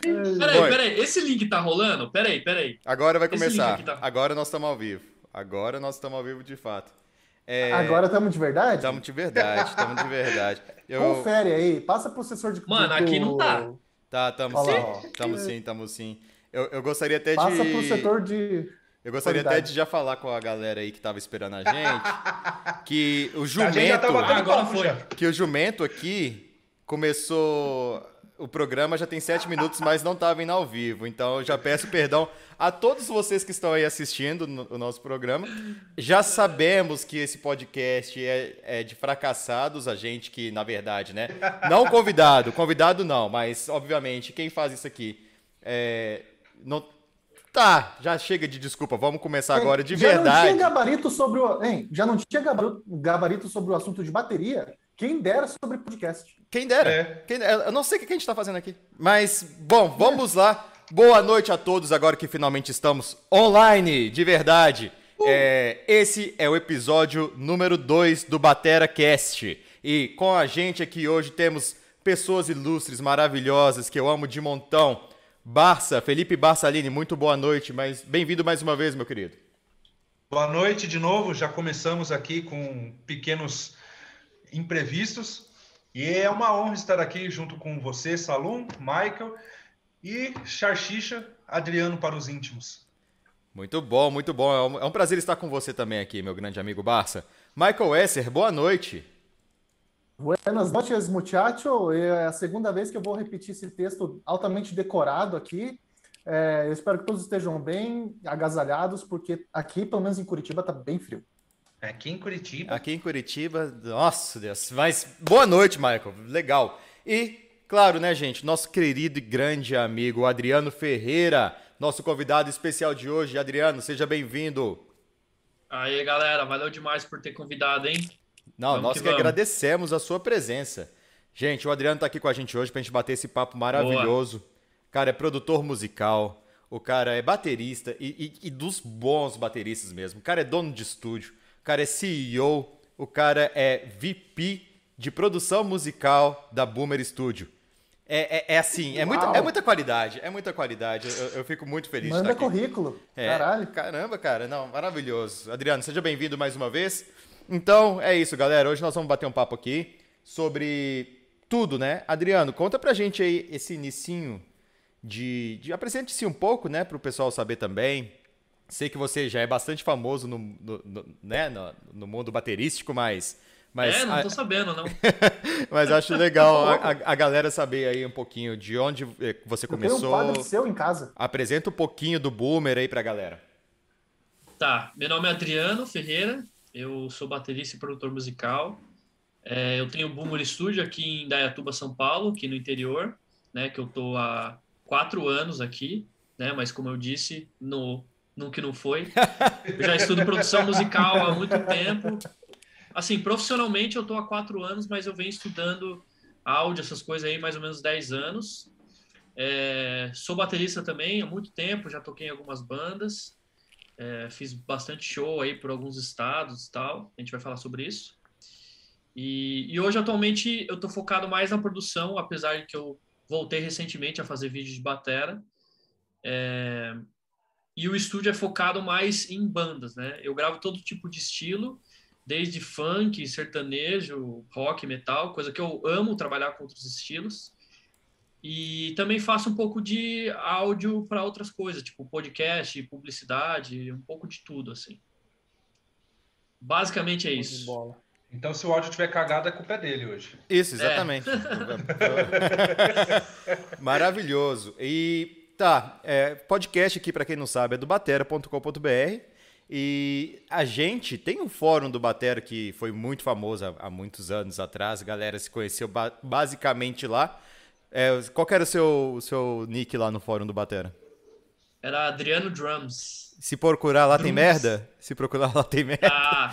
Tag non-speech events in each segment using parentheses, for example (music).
Peraí, peraí, esse link tá rolando? Peraí, peraí. Agora vai começar. Tá... Agora nós estamos ao vivo. Agora nós estamos ao vivo de fato. É... Agora estamos de verdade? Estamos de verdade, estamos de verdade. (laughs) Eu... Confere aí, passa pro assessor de Mano, aqui não tá. Tá, estamos sim. Estamos sim, estamos sim. Eu, eu gostaria até passa de. Passa pro setor de. Eu gostaria até de já falar com a galera aí que tava esperando a gente que o jumento. agora foi. Que o jumento aqui começou o programa já tem sete minutos, mas não estava indo ao vivo. Então, eu já peço perdão a todos vocês que estão aí assistindo no, o nosso programa. Já sabemos que esse podcast é, é, de fracassados, a gente que, na verdade, né? Não convidado, convidado não, mas, obviamente, quem faz isso aqui é, não, Tá, já chega de desculpa, vamos começar agora de já verdade. Já não tinha gabarito sobre o, hein, já não tinha gabarito sobre o assunto de bateria? Quem dera sobre podcast. Quem dera. É. Quem dera. Eu não sei o que a gente está fazendo aqui. Mas, bom, vamos lá. Boa noite a todos, agora que finalmente estamos online, de verdade. Uh. É, esse é o episódio número 2 do Batera Cast. E com a gente aqui hoje temos pessoas ilustres, maravilhosas, que eu amo de montão. Barça, Felipe Barçalini, muito boa noite, mas bem-vindo mais uma vez, meu querido. Boa noite de novo, já começamos aqui com pequenos imprevistos. E é uma honra estar aqui junto com você, Salum, Michael e Charchicha, Adriano para os íntimos. Muito bom, muito bom. É um prazer estar com você também aqui, meu grande amigo Barça. Michael Esser, boa noite. Buenas noches, muchacho. É a segunda vez que eu vou repetir esse texto altamente decorado aqui. É, eu espero que todos estejam bem agasalhados, porque aqui, pelo menos em Curitiba, está bem frio. Aqui em Curitiba. Aqui em Curitiba, nossa Deus. Mas boa noite, Michael. Legal. E, claro, né, gente, nosso querido e grande amigo Adriano Ferreira, nosso convidado especial de hoje. Adriano, seja bem-vindo. Aí, galera, valeu demais por ter convidado, hein? Não, vamos nós que, que agradecemos a sua presença. Gente, o Adriano está aqui com a gente hoje para a gente bater esse papo maravilhoso. Boa. Cara, é produtor musical, o cara é baterista e, e, e dos bons bateristas mesmo. O cara é dono de estúdio cara é CEO, o cara é VP de produção musical da Boomer Studio. É, é, é assim, é muita, é muita qualidade, é muita qualidade. Eu, eu fico muito feliz. Manda currículo. É, Caralho. Caramba, cara. Não, maravilhoso. Adriano, seja bem-vindo mais uma vez. Então, é isso, galera. Hoje nós vamos bater um papo aqui sobre tudo, né? Adriano, conta pra gente aí esse inicinho de... de Apresente-se um pouco, né? Pro pessoal saber também. Sei que você já é bastante famoso no, no, no né, no, no, mundo baterístico, mas. mas é, não tô sabendo, não. (laughs) mas acho legal (laughs) a, a, galera saber aí um pouquinho de onde eh, você Eu começou. Tem um quadro seu em casa. Apresenta um pouquinho do Boomer aí pra galera. Tá, meu nome é Adriano Ferreira, eu sou baterista e produtor musical. É, eu tenho o Boomer Studio aqui em Dayatuba, São Paulo, aqui no interior, né? Que eu tô há quatro anos aqui, né? Mas como eu disse, no no que não foi. Eu já estudo produção musical há muito tempo. Assim, profissionalmente eu estou há quatro anos, mas eu venho estudando áudio, essas coisas aí, mais ou menos dez anos. É, sou baterista também há muito tempo, já toquei em algumas bandas. É, fiz bastante show aí por alguns estados e tal. A gente vai falar sobre isso. E, e hoje, atualmente, eu estou focado mais na produção, apesar de que eu voltei recentemente a fazer vídeos de batera. É, e o estúdio é focado mais em bandas, né? Eu gravo todo tipo de estilo, desde funk, sertanejo, rock, metal, coisa que eu amo trabalhar com outros estilos. E também faço um pouco de áudio para outras coisas, tipo podcast, publicidade, um pouco de tudo, assim. Basicamente é isso. Então, se o áudio tiver cagado, a culpa é dele hoje. Isso, exatamente. É. (laughs) (laughs) Maravilhoso. E Tá, é, podcast aqui, para quem não sabe, é do batera.com.br. E a gente tem um fórum do Batera que foi muito famoso há, há muitos anos atrás. A galera se conheceu ba basicamente lá. É, qual era o seu, o seu nick lá no fórum do Batera? Era Adriano Drums. Se procurar lá tem merda? Se procurar lá tem merda? Ah,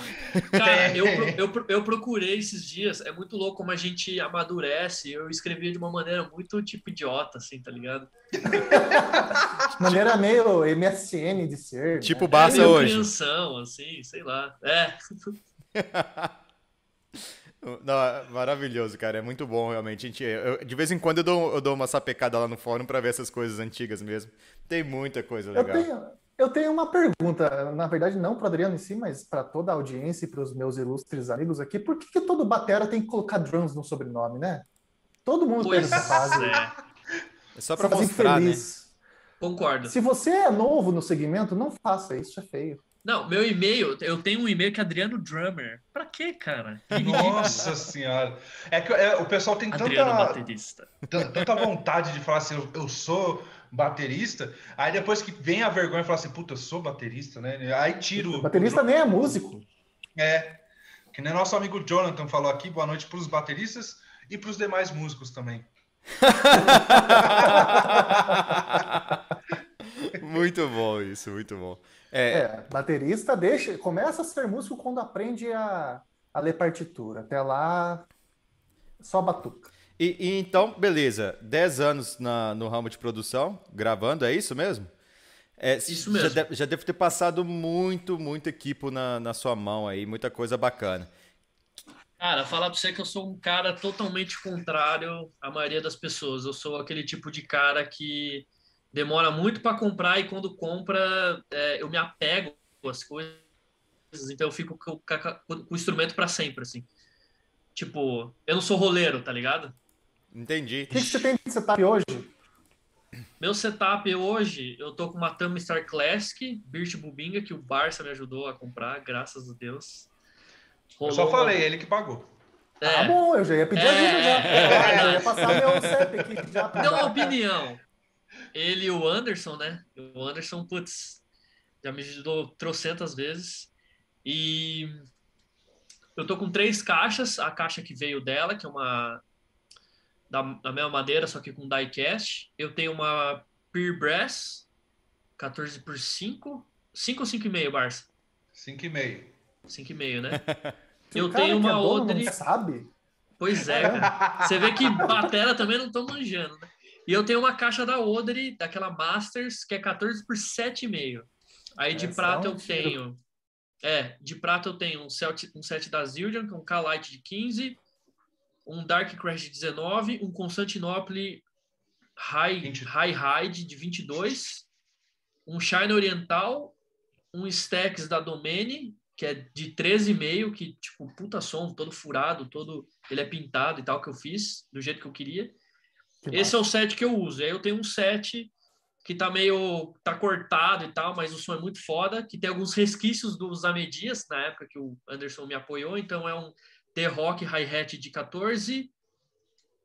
cara, (laughs) eu, eu, eu procurei esses dias. É muito louco como a gente amadurece. Eu escrevia de uma maneira muito tipo idiota, assim, tá ligado? (laughs) maneira meio MSN de ser. Tipo né? Barça é hoje. Crianção, assim, sei lá. É. (laughs) Não, é maravilhoso, cara. É muito bom, realmente. A gente, eu, de vez em quando eu dou, eu dou uma sapecada lá no fórum para ver essas coisas antigas mesmo. Tem muita coisa legal. Eu tenho, eu tenho uma pergunta, na verdade, não para o Adriano em si, mas para toda a audiência e para os meus ilustres amigos aqui. Por que, que todo batera tem que colocar drums no sobrenome, né? Todo mundo Pois tem essa fase. é. É só para Você mostrar, né? feliz. Concordo. Se você é novo no segmento, não faça isso, é feio. Não, meu e-mail, eu tenho um e-mail que é Adriano Drummer. Pra quê, cara? Que. Nossa senhora. É que é, o pessoal tem Adriano tanta, baterista. tan- tanta vontade de falar assim, eu, eu sou baterista, aí depois que vem a vergonha e fala assim, puta, eu sou baterista, né? Aí tira o. O baterista nem é músico. É. Que nem nosso amigo Jonathan falou aqui, boa noite para os bateristas e para os demais músicos também. (laughs) muito bom isso, muito bom. É, É, baterista deixa, começa a ser músico quando aprende a, a ler partitura. Até lá, só batuca. E, e então, beleza, 10 anos na- no ramo de produção, gravando, é isso mesmo? É, Isso Já, mesmo. deve, já deve ter passado muito, muito equipo na, na sua mão aí, muita coisa bacana. Cara, falar pra você que eu sou um cara totalmente contrário à maioria das pessoas. Eu sou aquele tipo de cara que demora muito pra comprar e quando compra é, eu me apego às coisas, então eu fico com, com- com o instrumento pra sempre, assim. Tipo, eu não sou roleiro, tá ligado? Entendi. O que, que você tem de setup hoje? Meu setup hoje, eu tô com uma Tama Star Classic, Birch Bubinga, que o Barça me ajudou a comprar, graças a Deus. Eu só Rolou- falei, ele que pagou. É, Ah, bom, eu já ia pedir É, ajuda já. é eu ia passar meu CEP aqui já pra deu uma opinião. Ele e o Anderson, né? O Anderson, putz, já me ajudou trocentas vezes. E eu tô com três caixas. A caixa que veio dela, que é uma da, da mesma madeira, só que com diecast. Eu tenho uma Peer Brass 14 por 5. 5 ou 5,5, Barça? 5,5. 5,5, né? (laughs) Eu cara tenho que é uma dono outra. Não sabe? Pois é, cara. Você vê que batera também não estão manjando, né? E eu tenho uma caixa da Odre, daquela Masters, que é 14 por 7,5. Aí de Essa prata é um eu tiro. tenho. É, de prata eu tenho um set, um set da Zildjian, com um K-Lite de 15, um Dark Crash de 19, um Constantinople High, 20. High Ride de 22, um Shine Oriental, um Stax da Domene, que é de 13,5, que, tipo, puta som, todo furado, todo. Ele é pintado e tal, que eu fiz, do jeito que eu queria. Que Esse é o set que eu uso. Aí eu tenho um set que tá meio. tá cortado e tal, mas o som é muito foda, que tem alguns resquícios dos Amedias, na época que o Anderson me apoiou. Então é um T-Rock Hi-Hat de 14,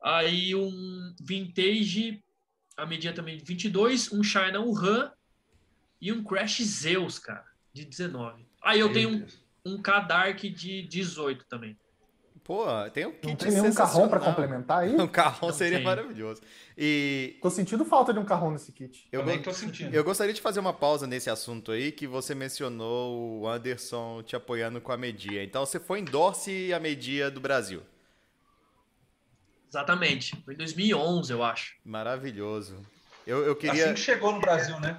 aí um Vintage, a medida também de 22, um China Wuhan e um Crash Zeus, cara, de 19. Aí eu Meu tenho um, um K-Dark de 18 também. Pô, tem um Não kit tem nenhum carrão para complementar aí? (laughs) Um carrão Não seria tem. maravilhoso. E Tô sentindo falta de um carrão nesse kit. eu, Também go- tô sentindo. eu gostaria de fazer uma pausa nesse assunto aí, que você mencionou o Anderson te apoiando com a Media. Então você foi endorse a Media do Brasil. Exatamente. Foi em 2011, eu acho. Maravilhoso. Eu, eu queria Assim que chegou no Brasil, né?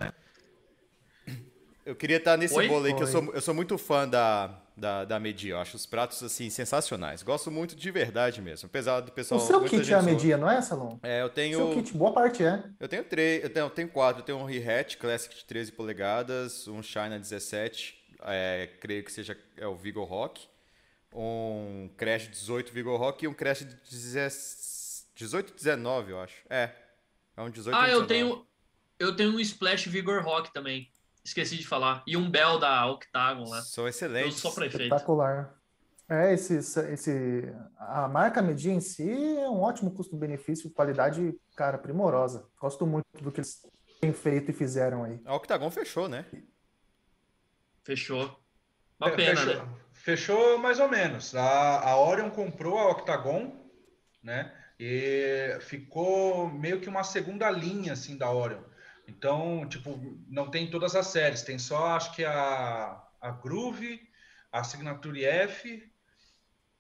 Eu queria estar nesse Oi? bolo aí, que eu sou, eu sou muito fã da, da, da Media. Eu acho os pratos, assim, sensacionais. Gosto muito de verdade mesmo. Apesar do O pessoal... seu muita kit é a media, não é, Salom? É, eu O tenho... seu kit, boa parte é. Eu tenho três, eu tenho, eu tenho quatro. Eu tenho um Hi-Hat Classic de 13 polegadas, um China 17, é, creio que seja é o Vigor Rock, um Crash 18 Vigor Rock e um Crash de 18 19, eu acho. É. É um 18 Ah, eu 19. tenho, eu tenho um Splash Vigor Rock também. Esqueci de falar. E um Bell da Octagon lá. São excelentes. só pra efeito. Espetacular. É, esse, esse, a marca Media em si é um ótimo custo-benefício, qualidade, cara, primorosa. Gosto muito do que eles têm feito e fizeram aí. A Octagon fechou, né? Fechou. Uma Fe- pena, fechou, né? fechou mais ou menos. A, a Orion comprou a Octagon, né? E ficou meio que uma segunda linha assim da Orion. Então, tipo, não tem todas as séries, tem só acho que a, a Groove, a Signature F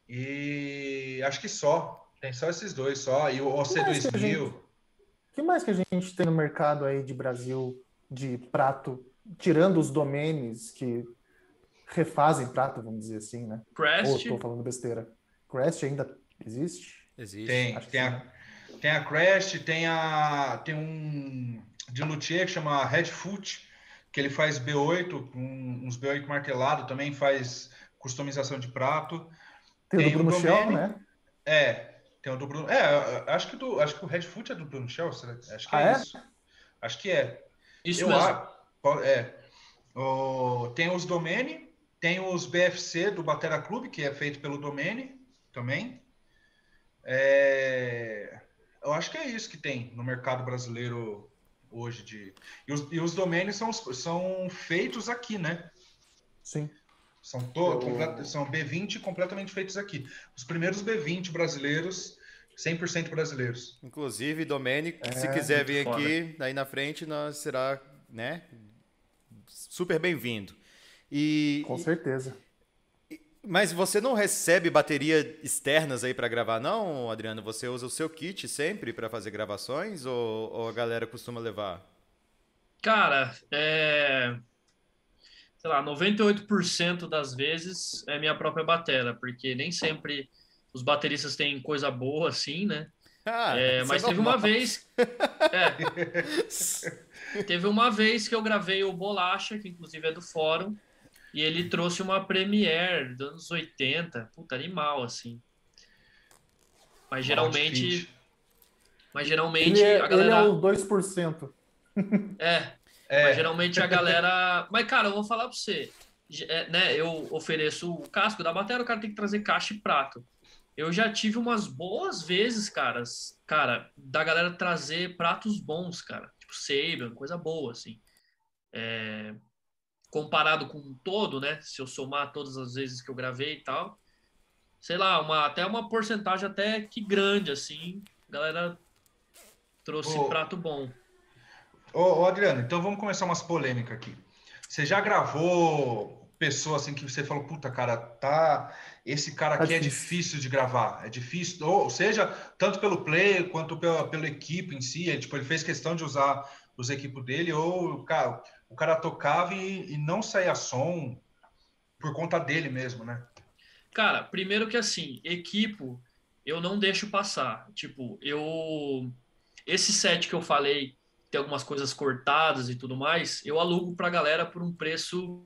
e acho que só. Tem só esses dois só. E o mais que a OC2000. O que mais que a gente tem no mercado aí de Brasil de prato, tirando os domenes que refazem prato, vamos dizer assim, né? Ou Crest, tô falando besteira. Crest ainda existe? Existe. Tem, tem sim. a, tem a Crest, tem a tem um de luthier que chama Redfoot, que ele faz B8, um- uns B8 martelado, também faz customização de prato. Tem, o Tem do o Bruno Shell, Domene. né? É, tem o do Bruno. É, acho que, do, acho que o Redfoot é do Bruno Shell, será? acho que Ah, é, é? isso. Acho que é. Isso Eu mesmo. a- é. O- tem os Domene, tem os BFC do Batera Clube, que é feito pelo Domene também. É, eu acho que é isso que tem no mercado brasileiro hoje. De... E, os, e os Domene são, são feitos aqui, né? Sim. São, to... comple- são B20 completamente feitos aqui. Os primeiros B20 brasileiros, 100% brasileiros. Inclusive, Domênico, se É, quiser muito vir foda. aqui, aí na frente, nós será, né, super bem-vindo. E, Com certeza. Mas você não recebe bateria externas aí para gravar, não, Adriano? Você usa o seu kit sempre para fazer gravações ou, ou a galera costuma levar? Cara, é... sei lá, 98% das vezes é minha própria batera, porque nem sempre os bateristas têm coisa boa assim, né? Ah, É, isso mas é teve uma vez. É, (laughs) teve uma vez que eu gravei o Bolacha, que inclusive é do fórum, e ele trouxe uma Premiere dos anos 80, puta animal, assim. Mas geralmente. Mas geralmente Ele é, a ele é galera. o 2%. É, É, mas geralmente a galera. Mas, cara, eu vou falar pra você. é, né, eu ofereço o casco da bateria, o cara tem que trazer caixa e prato. Eu já tive umas boas vezes, caras, cara, da galera trazer pratos bons, cara. Tipo, Sabian, coisa boa, assim. É, comparado com um todo, né? Se eu somar todas as vezes que eu gravei e tal. Sei lá, uma, até uma porcentagem até que grande, assim. A galera trouxe Ô, prato bom. Ô, ô, Adriano, então vamos começar umas polêmicas aqui. Você já gravou pessoa assim que você falou, puta, cara, tá. Esse cara aqui é difícil. difícil de gravar. É difícil, ou seja, tanto pelo play quanto pela, pela equipe em si. É, tipo, ele fez questão de usar os equipos dele, ou cara, o cara tocava e, e não saía som por conta dele mesmo, né? Cara, primeiro que assim, equipo eu não deixo passar. Tipo, eu. Esse set que eu falei, tem algumas coisas cortadas e tudo mais, eu alugo pra galera por um preço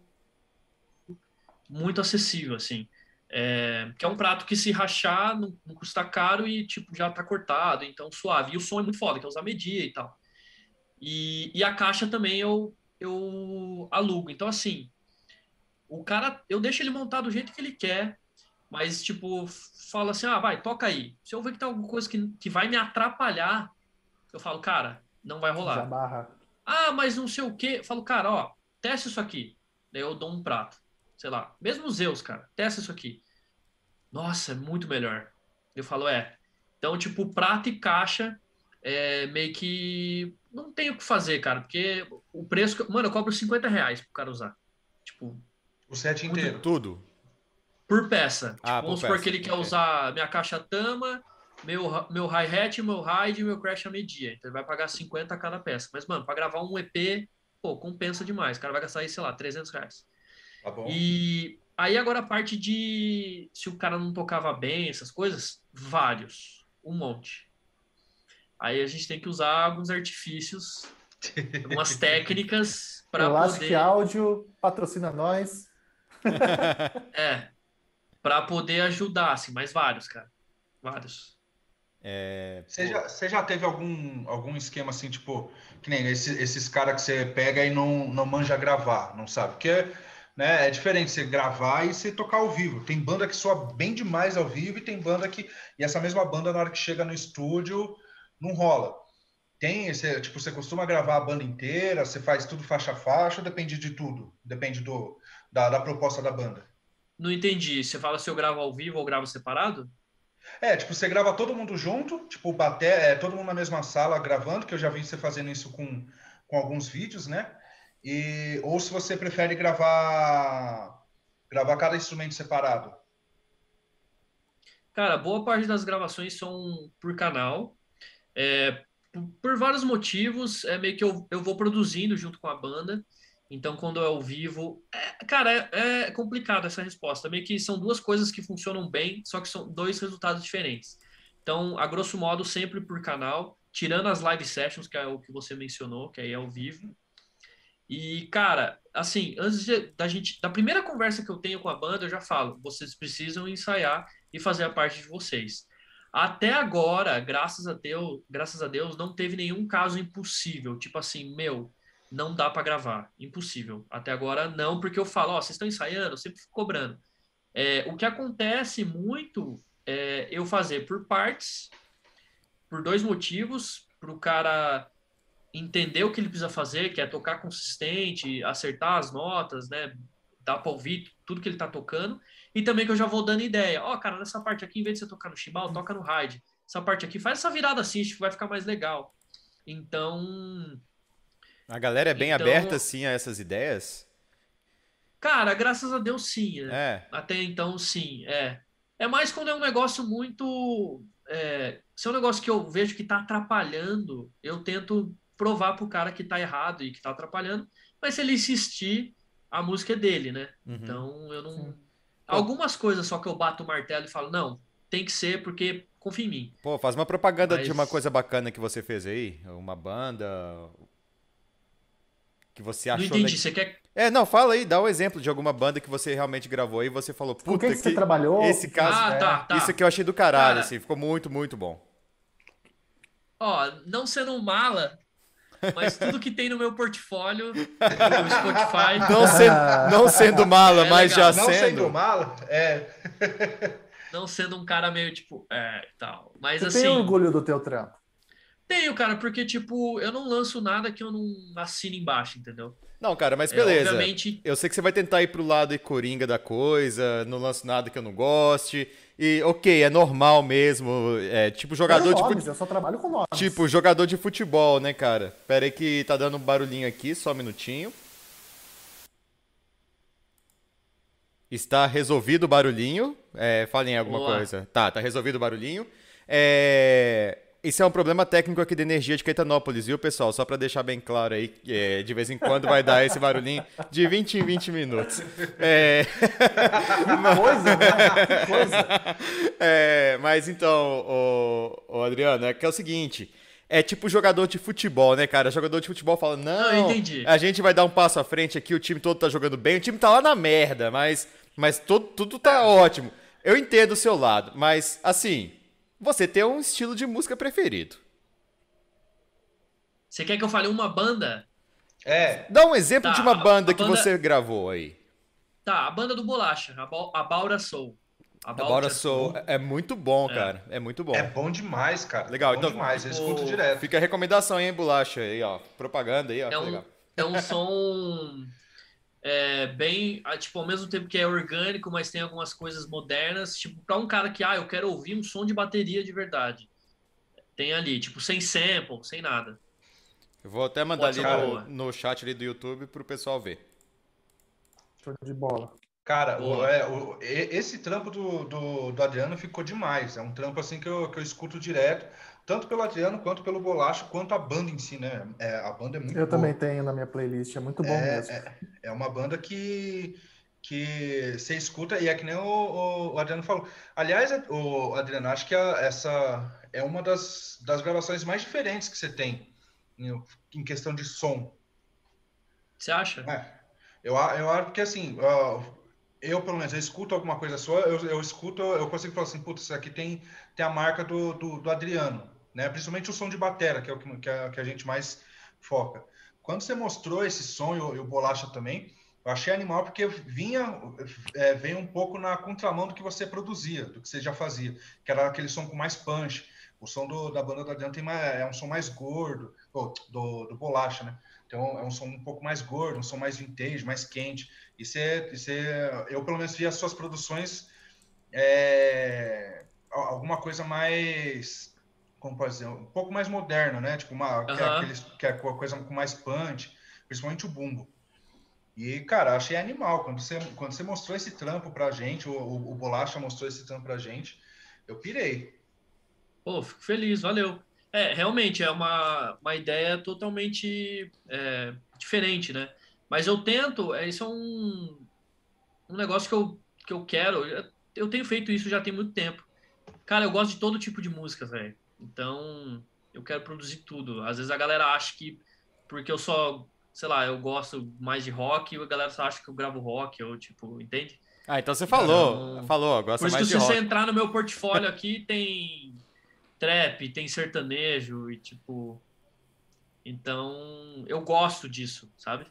muito acessível, assim. É, que é um prato que se rachar não, não custa caro e tipo já tá cortado, então suave. E o som é muito foda, que é usar media e tal. E, e a caixa também eu, eu alugo. Então, assim, o cara, eu deixo ele montar do jeito que ele quer, mas tipo, fala assim: ah, vai, toca aí. Se eu ver que tem alguma coisa que, que vai me atrapalhar, eu falo, cara, não vai rolar. Ah, mas não sei o quê. Eu falo, cara, ó, testa isso aqui. Daí eu dou um prato. Sei lá. Mesmo os Zeus, cara, testa isso aqui. Nossa, é muito melhor. Eu falo, é. Então, tipo, prato e caixa é meio que. Não tem o que fazer, cara, porque o preço. que- Mano, eu cobro 50 reais pro cara usar. Tipo, O set inteiro. Tudo. por peça. Ah, tipo, por vamos supor que ele quer usar minha caixa Tama, meu, meu hi-hat, meu ride e meu crash a media. Então ele vai pagar 50 a cada peça. Mas, mano, para gravar um EP, pô, compensa demais. O cara vai gastar aí, sei lá, 300 reais. Tá bom? E aí agora a parte de se o cara não tocava bem, essas coisas, vários, um monte. Aí a gente tem que usar alguns artifícios, algumas (laughs) técnicas para poder, Áudio, patrocina nós. (laughs) é, para poder ajudar, assim, mas vários, cara, vários. É, Você já, você já teve algum, algum esquema assim, tipo, que nem esse- esses caras que você pega e não, não manja gravar, não sabe? Porque né, é diferente você gravar e você tocar ao vivo. Tem banda que soa bem demais ao vivo e tem banda que. E essa mesma banda, na hora que chega no estúdio, não rola. Tem esse, tipo, você costuma gravar a banda inteira, você faz tudo faixa a faixa, ou depende de tudo? Depende do, da, da proposta da banda. Não entendi. Você fala se eu gravo ao vivo ou gravo separado? É, tipo, você grava todo mundo junto, tipo, bater, é, todo mundo na mesma sala gravando, que eu já vi você fazendo isso com, com alguns vídeos, né? E, ou se você prefere gravar gravar cada instrumento separado. Cara, boa parte das gravações são por canal. É, por, vários motivos, é meio que eu, eu vou produzindo junto com a banda. Então, quando é ao vivo. É, cara, é, é complicado essa resposta. Meio que são duas coisas que funcionam bem, só que são dois resultados diferentes. Então, a grosso modo, sempre por canal, tirando as live sessions, que é o que você mencionou, que aí é ao vivo. E, cara, assim, antes de, da gente. Da primeira conversa que eu tenho com a banda, eu já falo: vocês precisam ensaiar e fazer a parte de vocês. Até agora, graças a Deus, graças a Deus, não teve nenhum caso impossível. Tipo assim, meu, não dá para gravar. Impossível. Até agora não, porque eu falo, ó, vocês estão ensaiando, eu sempre fico cobrando. É, o que acontece muito é eu fazer por partes, por dois motivos, para o cara entender o que ele precisa fazer, que é tocar consistente, acertar as notas, né? Dá para ouvir tudo que ele está tocando. E também que eu já vou dando ideia. Ó, oh, cara, nessa parte aqui, em vez de você tocar no chimbal, toca no ride. Essa parte aqui, faz essa virada assim, acho que vai ficar mais legal. Então, a galera é bem então, aberta, sim, a essas ideias? Cara, graças a Deus, sim. Né? É. Até então, sim. É. É mais quando é um negócio muito. É, se é um negócio que eu vejo que está atrapalhando, eu tento provar pro cara que está errado e que está atrapalhando. Mas se ele insistir, a música é dele, né? Uhum. Então eu não. Sim. Algumas coisas só que eu bato o martelo e falo, não, tem que ser porque confia em mim. Pô, faz uma propaganda Mas... de uma coisa bacana que você fez aí, uma banda, que você achou. Não entendi, você quer. É, não, fala aí, dá um exemplo de alguma banda que você realmente gravou aí e você falou, puta, Com quem que, você trabalhou? Esse caso, ah, tá, tá. isso aqui eu achei do caralho, Cara, assim, ficou muito, muito bom. Ó, não sendo um mala, mas tudo que tem no meu portfólio, (laughs) no Spotify. Não sendo, não (laughs) sendo mala, é mas já não sendo. Não sendo mala, é. (laughs) Não sendo um cara meio tipo, é, tal. Mas Você assim. tem orgulho do teu trampo? Tenho, cara, porque, tipo, eu não lanço nada que eu não assine embaixo, entendeu? Não, cara, mas é, beleza. É, obviamente... Eu sei que você vai tentar ir pro lado coringa da coisa, não lanço nada que eu não goste. E, ok, é normal mesmo. É tipo jogador de futebol. Eu só trabalho com nomes. Tipo jogador de futebol, né, cara? Pera aí que tá dando um barulhinho aqui, só um minutinho. Está resolvido o barulhinho. É, falem alguma Olá. coisa. Tá, tá resolvido o barulhinho. É, isso é um problema técnico aqui de energia de Caetanópolis, viu, pessoal? Só para deixar bem claro aí, é, de vez em quando vai dar esse barulhinho de 20 em 20 minutos. É... (laughs) Que coisa, né? Que coisa. É, mas então, o, o Adriano, é que é o seguinte. É tipo jogador de futebol, né, cara? Jogador de futebol fala: não, a gente vai dar um passo à frente aqui, o time todo tá jogando bem, o time tá lá na merda, mas, mas tudo, tudo tá ótimo. Eu entendo o seu lado, mas assim, você tem um estilo de música preferido. Você quer que eu fale uma banda? É. Dá um exemplo tá, de uma banda que banda... você gravou aí. Tá, a banda do Bolacha, a, Baura Soul. A Baura Soul é muito bom, é. cara. É muito bom. É bom demais, cara. Legal, é bom então. demais, eu escuto o... direto. Fica a recomendação aí, Bolacha, aí, ó. Propaganda aí, ó. É um, é um (laughs) som é, bem, ah, tipo, ao mesmo tempo que é orgânico, mas tem algumas coisas modernas, tipo, para um cara que, ah, eu quero ouvir um som de bateria de verdade. Tem ali, tipo, sem sample, sem nada. Eu vou até mandar Pode ali no, no, chat ali do YouTube pro pessoal ver. Show de bola. Cara, o, é, o, esse trampo do, do, do, Adriano ficou demais. É um trampo assim que eu, que eu escuto direto tanto pelo Adriano quanto pelo Bolacho, quanto a banda em si, né? É, a banda é muito Eu boa. também tenho na minha playlist, é muito bom é, mesmo. É, é, uma banda que, que você escuta e é que nem o, o Adriano falou. Aliás, o Adriano, acho que a, essa é uma das, das gravações mais diferentes que você tem em, em questão de som. Você acha? É. Eu, eu acho que assim, eu pelo menos eu escuto alguma coisa sua, eu, eu escuto, eu consigo falar assim, putz, isso aqui tem, tem a marca do, do, do Adriano né? Principalmente o som de batera, que é o que, que, a, que a gente mais foca. Quando você mostrou esse som e o, e o Bolacha também, eu achei animal porque vinha é, veio um pouco na contramão do que você produzia, do que você já fazia, que era aquele som com mais punch. O som do, da banda da Adianta é um som mais gordo, do, do Bolacha, né? Então é um som um pouco mais gordo, um som mais vintage, mais quente. E você, eu pelo menos vi as suas produções é, alguma coisa mais como pode dizer, um pouco mais moderno, né? Tipo, uma, uhum. que, é aqueles, que é coisa com mais punch, principalmente o bumbo. E, cara, achei animal. Quando você, quando você mostrou esse trampo pra gente, o, o, o Bolacha mostrou esse trampo pra gente, eu pirei. Pô, fico feliz, valeu. É, realmente, é uma, uma ideia totalmente é, diferente, né? Mas eu tento, é, isso é um, um negócio que eu, que eu quero. Eu, eu tenho feito isso já tem muito tempo. Cara, eu gosto de todo tipo de música, velho. Então, eu quero produzir tudo. Às vezes a galera acha que porque eu só, sei lá, eu gosto mais de rock, e a galera só acha que eu gravo rock, ou tipo, entende? Ah, então você falou, então, falou, gosta mais de rock. Por isso, se você entrar no meu portfólio aqui, tem trap, tem sertanejo e tipo... Então, eu gosto disso, sabe?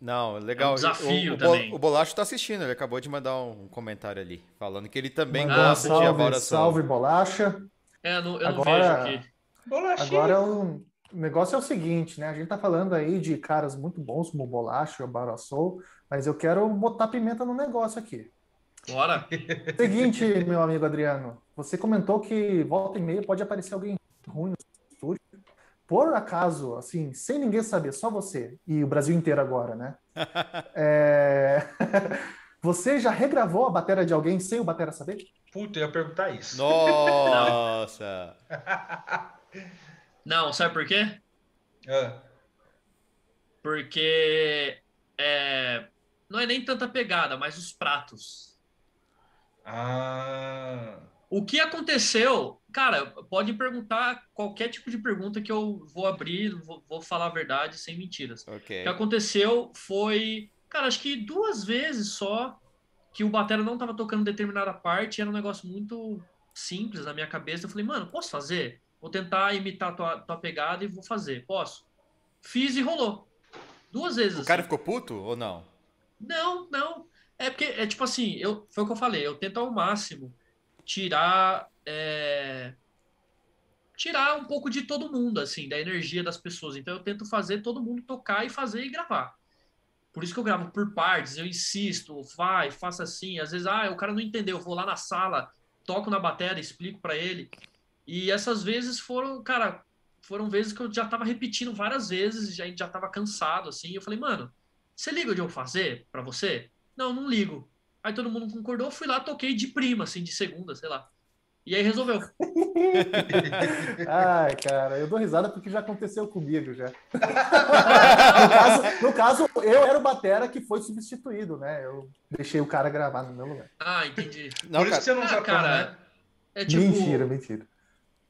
Não, legal. É um desafio o, o, também. O Bolacho tá assistindo, ele acabou de mandar um comentário ali, falando que ele também ah, gosta salve, de Abora Salve, Bolacha. É, não, eu agora, não vejo aqui. Bolachinha. Agora, o negócio é o seguinte, né? A gente tá falando aí de caras muito bons como o Bolacha, o Barassou, mas eu quero botar pimenta no negócio aqui. Bora! (laughs) Seguinte, meu amigo Adriano, você comentou que volta e meia pode aparecer alguém ruim no estúdio por acaso, assim, sem ninguém saber, só você e o Brasil inteiro agora, né? (laughs) é... (laughs) você já regravou a bateria de alguém sem o batera saber? Puta, eu ia perguntar isso. Nossa! (laughs) Não, sabe por quê? É. Porque é... não é nem tanta pegada, mas os pratos. Ah. O que aconteceu? Cara, pode perguntar qualquer tipo de pergunta que eu vou abrir, vou, vou falar a verdade sem mentiras. Okay. O que aconteceu foi, cara, acho que duas vezes só que o batera não estava tocando determinada parte, era um negócio muito simples na minha cabeça. Eu falei, mano, posso fazer? Vou tentar imitar a tua, tua pegada e vou fazer. Posso? Fiz e rolou. Duas vezes. O assim. cara ficou puto ou não? Não, não. É porque, é tipo assim, eu, foi o que eu falei, eu tento ao máximo tirar é, tirar um pouco de todo mundo, assim, da energia das pessoas. Então eu tento fazer todo mundo tocar e fazer e gravar. Por isso que eu gravo por partes, eu insisto, vai, faça assim. Às vezes, ah, o cara não entendeu, eu vou lá na sala, toco na bateria, explico para ele. E essas vezes foram, cara, foram vezes que eu já tava repetindo várias vezes, já já tava cansado assim. Eu falei, mano, você liga de eu fazer para você? Não, não ligo. Aí todo mundo concordou, fui lá, toquei de prima, assim, de segunda, sei lá. E aí resolveu. (laughs) Ai, cara, eu dou risada porque já aconteceu comigo já. (laughs) no, caso, no, caso, eu era o Batera que foi substituído, né? Eu deixei o cara gravar no meu lugar. Ah, entendi. Não, Por isso que você não ah, já cara, né? é tipo, Mentira, mentira.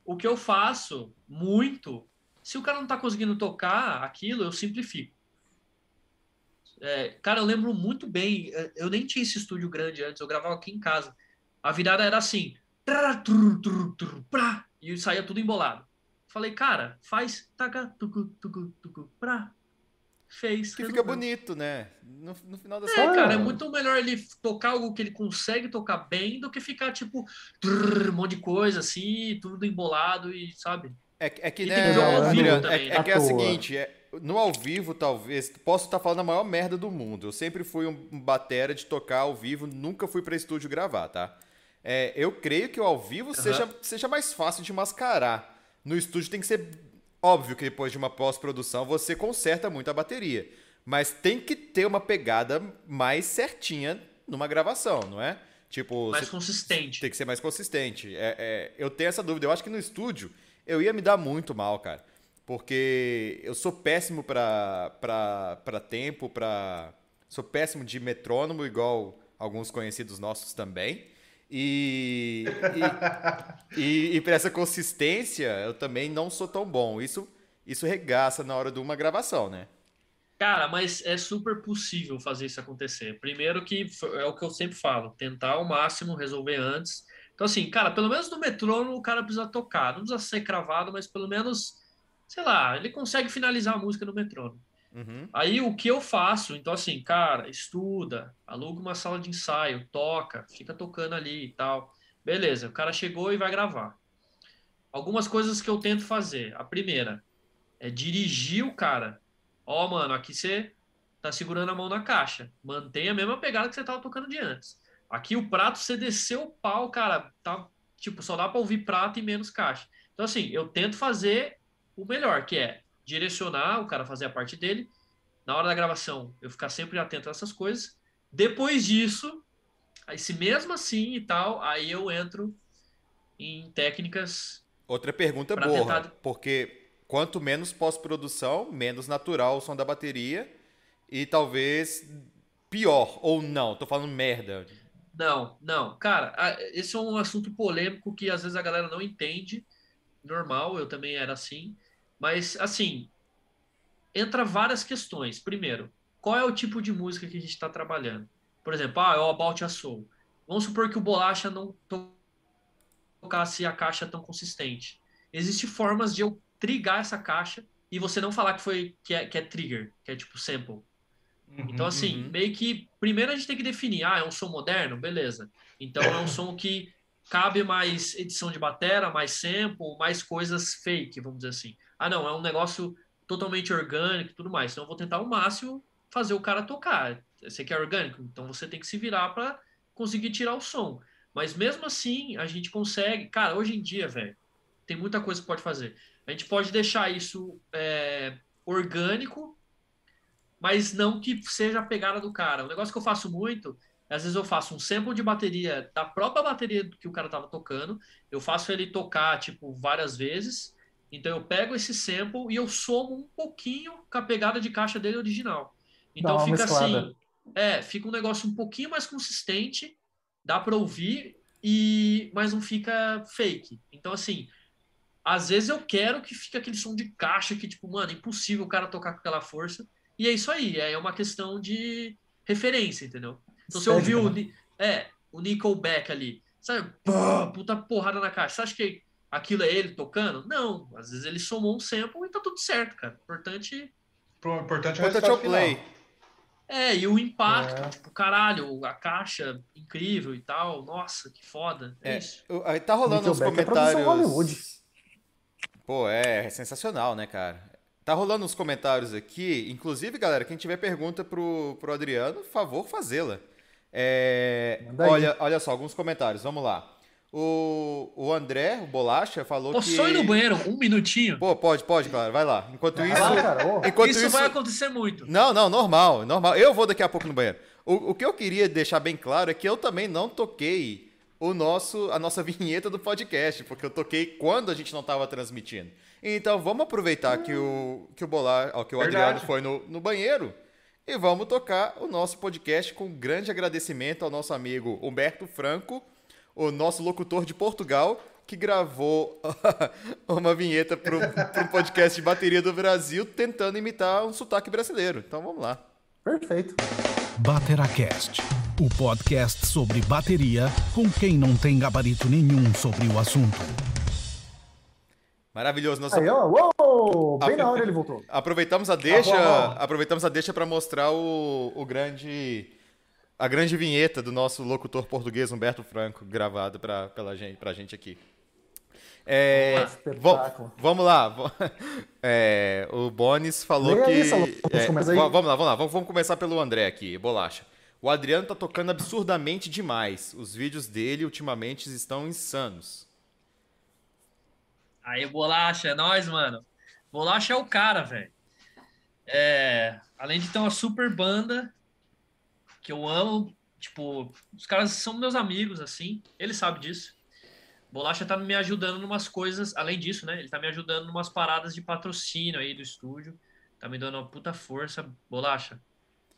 O que eu faço muito, se o cara não tá conseguindo tocar aquilo, eu simplifico. É, cara, eu lembro muito bem. É, eu nem tinha esse estúdio grande antes, eu gravava aqui em casa. A virada era assim. E saía tudo embolado. Falei, cara, faz. Taca, tucu, tucu, tucu, pra. Fez. Que fica bonito, né? No, no final das É, cara, é muito melhor ele tocar algo que ele consegue tocar bem do que ficar, tipo, um monte de coisa assim, tudo embolado e, sabe? É, é que, né, Adriano, é, é, que é o seguinte, é, no ao vivo, talvez, posso estar falando a maior merda do mundo. Eu sempre fui um batera de tocar ao vivo, nunca fui para estúdio gravar, tá? É, eu creio que o ao vivo uhum. seja, seja mais fácil de mascarar. No estúdio tem que ser óbvio que depois de uma pós-produção você conserta muito a bateria. Mas tem que ter uma pegada mais certinha numa gravação, não é? Tipo, mais consistente. Tem que ser mais consistente. É, é, eu tenho essa dúvida. Eu acho que no estúdio eu ia me dar muito mal, cara. Porque eu sou péssimo para tempo, para sou péssimo de metrônomo, igual alguns conhecidos nossos também. E, e, e, e para essa consistência, eu também não sou tão bom. Isso, isso regaça na hora de uma gravação, né? Cara, mas é super possível fazer isso acontecer. Primeiro que é o que eu sempre falo, tentar ao máximo resolver antes. Então, assim, cara, pelo menos no metrônomo o cara precisa tocar. Não precisa ser cravado, mas pelo menos sei lá, ele consegue finalizar a música no metrônomo. Uhum. Aí o que eu faço? Então, assim, cara, estuda, aluga uma sala de ensaio, toca, fica tocando ali e tal. Beleza, o cara chegou e vai gravar. Algumas coisas que eu tento fazer. A primeira é dirigir o cara. Ó, oh, mano, aqui você tá segurando a mão na caixa. Mantenha a mesma pegada que você tava tocando de antes. Aqui o prato, você desceu o pau, cara, tá, tipo, só dá para ouvir prato e menos caixa. Então, assim, eu tento fazer o melhor, que é direcionar o cara fazer a parte dele. Na hora da gravação, eu ficar sempre atento a essas coisas. Depois disso, aí se mesmo assim e tal, aí eu entro em técnicas. Outra pergunta boa, tentar... porque quanto menos pós-produção, menos natural o som da bateria e talvez pior, ou não, tô falando merda. Não, não. Cara, esse é um assunto polêmico que às vezes a galera não entende. Normal, eu também era assim. Mas, assim, entra várias questões. Primeiro, qual é o tipo de música que a gente está trabalhando? Por exemplo, ah, é o About a Soul. Vamos supor que o Bolacha não tocasse a caixa tão consistente. Existem formas de eu trigar essa caixa e você não falar que foi que é, que é trigger, que é tipo sample. Uhum, então, assim, uhum. meio que primeiro a gente tem que definir, ah, é um som moderno? Beleza. Então é um som que cabe mais edição de batera, mais sample, mais coisas fake, vamos dizer assim. Ah, não, é um negócio totalmente orgânico e tudo mais. Então eu vou tentar ao máximo fazer o cara tocar. Você quer orgânico? Então você tem que se virar para conseguir tirar o som. Mas mesmo assim, a gente consegue. Cara, hoje em dia, velho, tem muita coisa que pode fazer. A gente pode deixar isso é, orgânico, mas não que seja a pegada do cara. O negócio que eu faço muito, às vezes eu faço um sample de bateria da própria bateria que o cara tava tocando, eu faço ele tocar, tipo, várias vezes. Então eu pego esse sample e eu somo um pouquinho com a pegada de caixa dele original. Então fica mesclada. assim. É, fica um negócio um pouquinho mais consistente, dá para ouvir, e mas não fica fake. Então, assim, às vezes eu quero que fique aquele som de caixa que, tipo, mano, é impossível o cara tocar com aquela força. E é isso aí, é uma questão de referência, entendeu? Então, se eu ouvir o, é, o Nickelback ali, sabe, puta porrada na caixa, você acha que aquilo é ele tocando? Não, às vezes ele somou um sample e tá tudo certo, cara. Importante. O importante é o importante é o play. Final. É, e o impacto, é. tipo, caralho, a caixa incrível e tal. Nossa, que foda. É, é isso. Aí tá rolando uns é comentários. Pô, é, é sensacional, né, cara? Tá rolando uns comentários aqui. Inclusive, galera, quem tiver pergunta pro, pro Adriano, favor fazê-la. É, olha, olha só, alguns comentários. Vamos lá. O, o André, o Bolacha, falou Posso que... Posso ir no banheiro um minutinho? Pô, pode, pode, claro. Vai lá. Enquanto isso... cara, enquanto isso, isso vai acontecer muito. Não, não, normal, normal. Eu vou daqui a pouco no banheiro. O, o que eu queria deixar bem claro é que eu também não toquei o nosso, a nossa (laughs) vinheta do podcast, porque eu toquei quando a gente não estava transmitindo. Então vamos aproveitar que o, que o, Bolar, que o Adriano foi no, no banheiro e vamos tocar o nosso podcast com grande agradecimento ao nosso amigo Humberto Franco, o nosso locutor de Portugal, que gravou (laughs) uma vinheta para um podcast de bateria do Brasil tentando imitar um sotaque brasileiro. Então vamos lá. Perfeito. Bateracast, o podcast sobre bateria com quem não tem gabarito nenhum sobre o assunto. Maravilhoso. Nosso... Aí, ó, uou, bem na hora ele voltou. Aproveitamos a deixa, aproveitamos a deixa para mostrar o, o grande a grande vinheta do nosso locutor português Humberto Franco, gravado pra, pela gente, pra gente aqui. É, vamos lá. (laughs) É, o Bonis falou que. é, vamos lá, vamos lá. Vamos, vamos, começar pelo André aqui, bolacha. O Adriano tá tocando absurdamente demais. Os vídeos dele ultimamente estão insanos. Aí, bolacha, é nóis, mano. Bolacha é o cara, velho. É, além de ter uma super banda, que eu amo. Tipo, os caras são meus amigos, assim. Ele sabe disso. Bolacha tá me ajudando em umas coisas, além disso, né? Ele tá me ajudando em umas paradas de patrocínio aí do estúdio. Tá me dando uma puta força. Bolacha,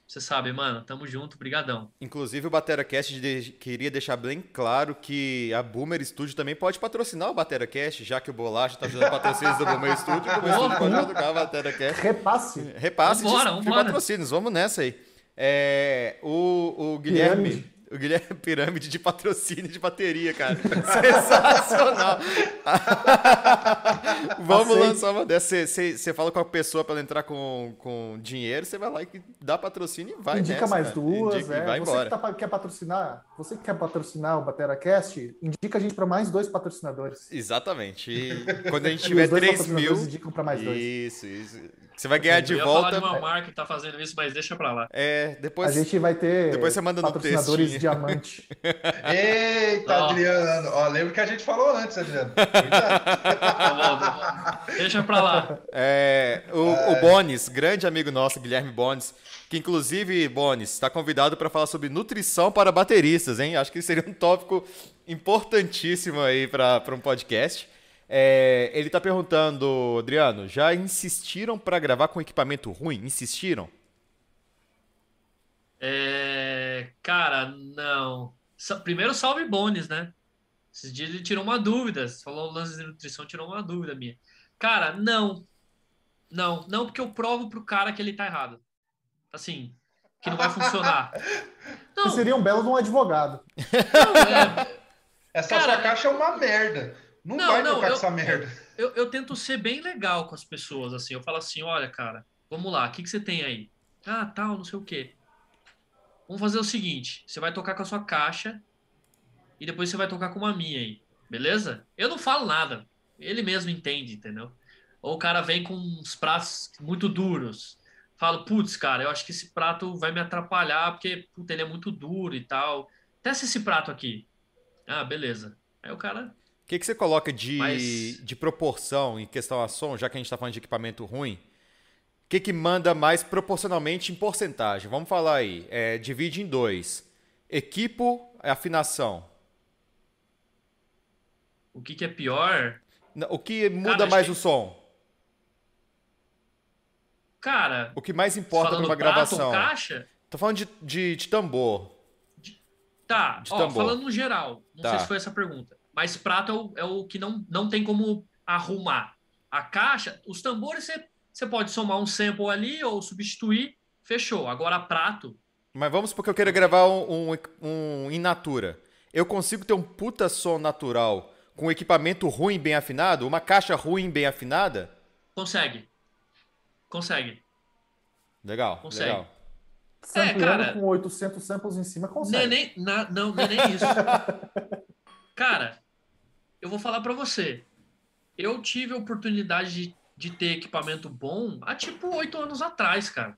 você sabe, mano, tamo junto, brigadão. Inclusive o BateraCast de, queria deixar bem claro que a Boomer Studio também pode patrocinar o BateraCast, já que o Bolacha tá ajudando patrocínios do Boomer Studio, Studio pode ajudar o BateraCast. Repasse. Repasse vambora, de, vambora. de patrocínios, vamos nessa aí. É, o, o Guilherme. Pirâmide. O Guilherme Pirâmide de patrocínio de bateria, cara. Sensacional. (laughs) Vamos Aceito. lançar uma dessa. Você fala com a pessoa para ela entrar com, com dinheiro, você vai lá e dá patrocínio e vai Indica nessa, mais cara. duas, indica, é. vai você embora. que tá, quer patrocinar, você que quer patrocinar o BateraCast, indica a gente para mais dois patrocinadores. Exatamente. E quando a gente (laughs) tiver 3 mil. indicam para mais dois. Isso, isso. Você vai ganhar de volta. Eu ia falar de uma marca que tá fazendo isso, mas deixa pra lá. É, depois. A gente vai ter. Depois você manda no patrocinadores textinho. diamante. (laughs) Eita. Adriano. Ó, lembra que a gente falou antes, Adriano. (laughs) deixa pra lá. É, o, é. o Bones, grande amigo nosso, Guilherme Bones, que inclusive, Bones, está convidado para falar sobre nutrição para bateristas, hein? Acho que seria um tópico importantíssimo aí para um podcast. É, ele está perguntando, Adriano, já insistiram para gravar com equipamento ruim? Insistiram? É, cara, não. Sa- Primeiro, salve Bones, né? Esses dias ele tirou uma dúvida. Você falou lance de nutrição, tirou uma dúvida minha. Cara, não. Não, não, porque eu provo pro cara que ele tá errado. Assim, que não vai funcionar. (laughs) Não, Você seria um belo de um advogado. não, é, (laughs) Essa Cara, sua caixa é uma merda. Não, Não, vai não, tocar eu- com essa merda. eu, eu tento ser bem legal com as pessoas, assim. Eu falo assim, olha, cara, vamos lá, o que, que você tem aí? Ah, tal, não sei o quê. Vamos fazer o seguinte, você vai tocar com a sua caixa e depois você vai tocar com uma minha aí, beleza? Eu não falo nada, ele mesmo entende, entendeu? Ou o cara vem com uns pratos muito duros. Falo, putz, cara, eu acho que esse prato vai me atrapalhar porque, puta, ele é muito duro e tal. Testa esse prato aqui. Ah, beleza. Aí o cara O que, que você coloca de, Mas- de proporção em questão a som, já que a gente está falando de equipamento ruim? O que, que manda mais proporcionalmente em porcentagem? Vamos falar aí. É, divide em dois. Equipo e afinação. O que, que é pior? O que muda Cara, mais que- o som? Cara, O que mais importa numa prato gravação? caixa, Tô falando de, de, de tambor. tá. De Ó, tambor. falando no geral, não Tá. sei se foi essa pergunta. Mas prato é o, é o que não, não tem como arrumar. A caixa, os tambores você, você pode somar um sample ali ou substituir, fechou. Agora prato, Mas vamos porque eu quero gravar um, um, um in natura. Eu consigo ter um puta som natural com equipamento ruim bem afinado? Uma caixa ruim bem afinada? consegue. Consegue. Legal, Consegue. legal. Sampleando cara. com 800 samples em cima, Não é consegue. nem, na- não, não é nem isso. (laughs) Cara, eu vou falar pra você. Eu tive a oportunidade de, de ter equipamento bom há tipo oito anos atrás, cara.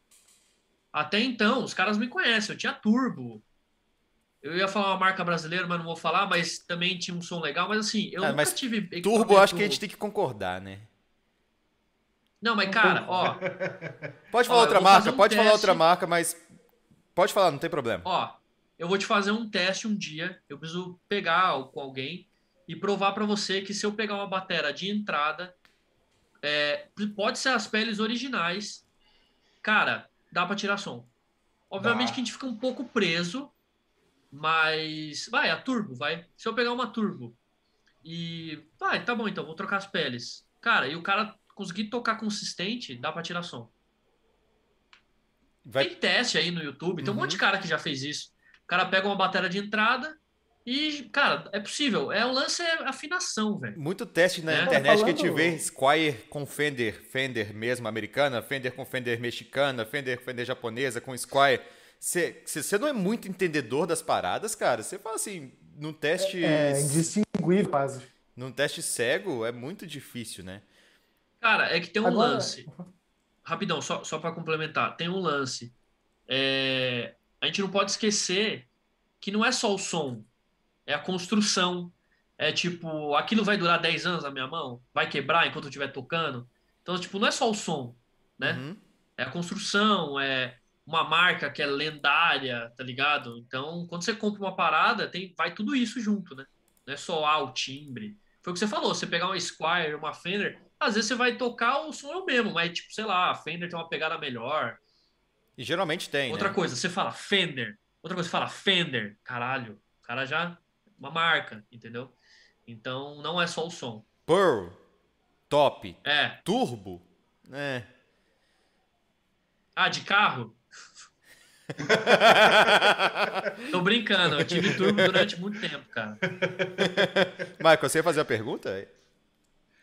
Até então, os caras me conhecem. Eu tinha turbo. Eu ia falar uma marca brasileira, mas não vou falar. Mas também tinha um som legal. Mas assim, eu Ah, nunca mas tive. Turbo, equipamento- eu acho que a gente tem que concordar, né? Não, mas cara, ó, Pode falar Ó, outra marca, um pode falar teste. outra marca, mas pode falar, não tem problema. ó, eu vou te fazer um teste um dia. Eu preciso pegar com alguém e provar pra você que se eu pegar uma bateria de entrada, é, pode ser as peles originais, cara, dá pra tirar som. Obviamente Dá. que a gente fica um pouco preso, mas vai, a turbo, vai. Se eu pegar uma turbo e vai, tá bom então, vou trocar as peles. Cara, e o cara conseguir tocar consistente, dá pra tirar som. Vai... Tem teste aí no YouTube, tem um Uhum. monte de cara que já fez isso. O cara pega uma bateria de entrada e, cara, é possível. É o lance é afinação, velho. Muito teste na É. internet que a gente vê Squire com Fender, Fender mesmo americana, Fender com Fender mexicana, Fender com Fender japonesa, com Squire. Você não é muito entendedor das paradas, cara? Você fala assim, num teste, É indistinguível quase. num teste cego é muito difícil, né? Cara, é que tem um Agora- lance. Rapidão, só, só para complementar. Tem um lance. É, a gente não pode esquecer que não é só o som, é a construção. É tipo, aquilo vai durar 10 anos na minha mão? Vai quebrar enquanto eu estiver tocando? Então, tipo, não é só o som, né? Uhum. É a construção, é uma marca que é lendária, tá ligado? Então, quando você compra uma parada, tem, vai tudo isso junto, né? Não é só ah, o timbre. Foi o que você falou, você pegar uma Squire, uma Fender, às vezes você vai tocar, o som é o mesmo, mas tipo, sei lá, a Fender tem uma pegada melhor. E geralmente tem, Outra né? coisa, você fala Fender. Outra coisa, você fala Fender. Caralho, o cara já... Uma marca, entendeu? Então, não é só o som. Pearl, top, É. turbo, é. Ah, de carro? (laughs) Tô brincando, eu tive turbo durante muito tempo, cara. (laughs) Michael, você ia fazer a pergunta?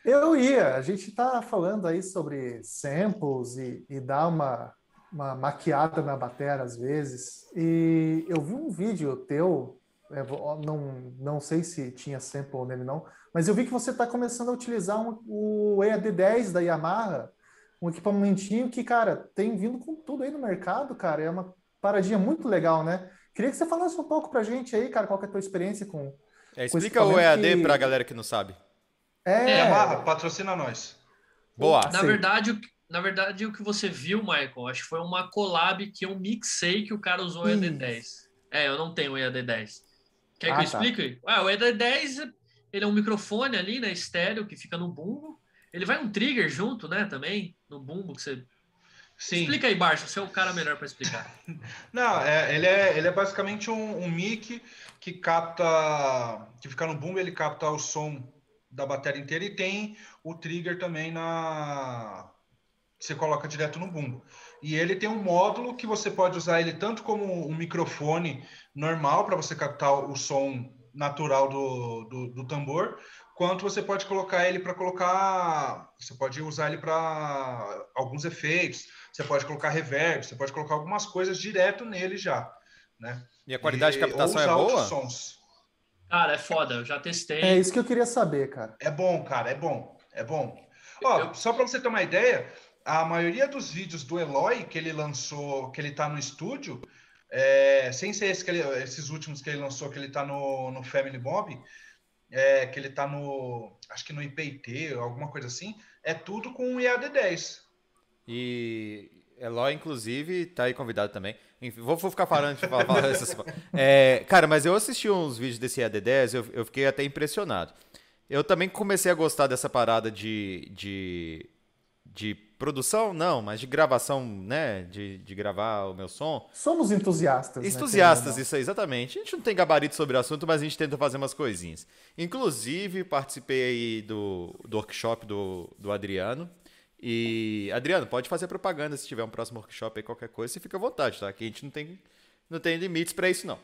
Eu ia. A gente está falando aí sobre samples e, e dar uma, uma maquiada na bateria às vezes. E eu vi um vídeo teu, não, não sei se tinha sample nele não, mas eu vi que você está começando a utilizar um- o EAD10 da Yamaha, um equipamentinho que, cara, tem vindo com tudo aí no mercado, cara. É uma paradinha muito legal, né? Queria que você falasse um pouco pra gente aí, cara, qual que é a tua experiência com... É, Com explica o equipamento EAD que- pra galera que não sabe. É, Yamaha, patrocina nós. Boa. Na Sei. verdade, o que- na verdade, o que você viu, Michael, acho que foi uma collab que eu mixei que o cara usou o EAD10. É, eu não tenho o EAD10. Quer Ah, que eu tá. explique? Ah, o EAD10, ele é um microfone ali, né, estéreo, que fica no bumbo. Ele vai um trigger junto, né, também, no bumbo, que você... Sim. Explica aí, Barça, você é o cara melhor para explicar. (laughs) Não, é, ele, é, ele é basicamente um, um mic que capta, que fica no boom, ele capta o som da bateria inteira e tem o trigger também na que você coloca direto no bumbo. E ele tem um módulo que você pode usar ele tanto como um microfone normal para você captar o som natural do, do, do, tambor, quanto você pode colocar ele para colocar, você pode usar ele para alguns efeitos, você pode colocar reverb, você pode colocar algumas coisas direto nele já, né? E a qualidade e, de captação é boa? Sons. Cara, é foda, eu já testei. É isso que eu queria saber, cara. É bom, cara, é bom, é bom. Ó, eu... só para você ter uma ideia, a maioria dos vídeos do Eloy que ele lançou, que ele tá no estúdio, é, sem ser esse ele, esses últimos que ele lançou, que ele tá no, no Family Mob, é, que ele tá no, acho que no IPT, alguma coisa assim, é tudo com o EAD10. E Eloy, inclusive, tá aí convidado também. Enfim, vou, vou ficar falando de falar, (laughs) falar essas... é, Cara, mas eu assisti uns vídeos desse EAD10, eu, eu fiquei até impressionado. Eu também comecei a gostar dessa parada de, de, de produção, não, mas de gravação, né? De, de gravar o meu som. Somos entusiastas. Né, entusiastas, né, isso aí, exatamente. A gente não tem gabarito sobre o assunto, mas a gente tenta fazer umas coisinhas. Inclusive, participei aí do, do workshop do, do Adriano. E, Adriano, pode fazer propaganda se tiver um próximo workshop aí, qualquer coisa, você fica à vontade, tá? Que a gente não tem, não tem limites para isso, não.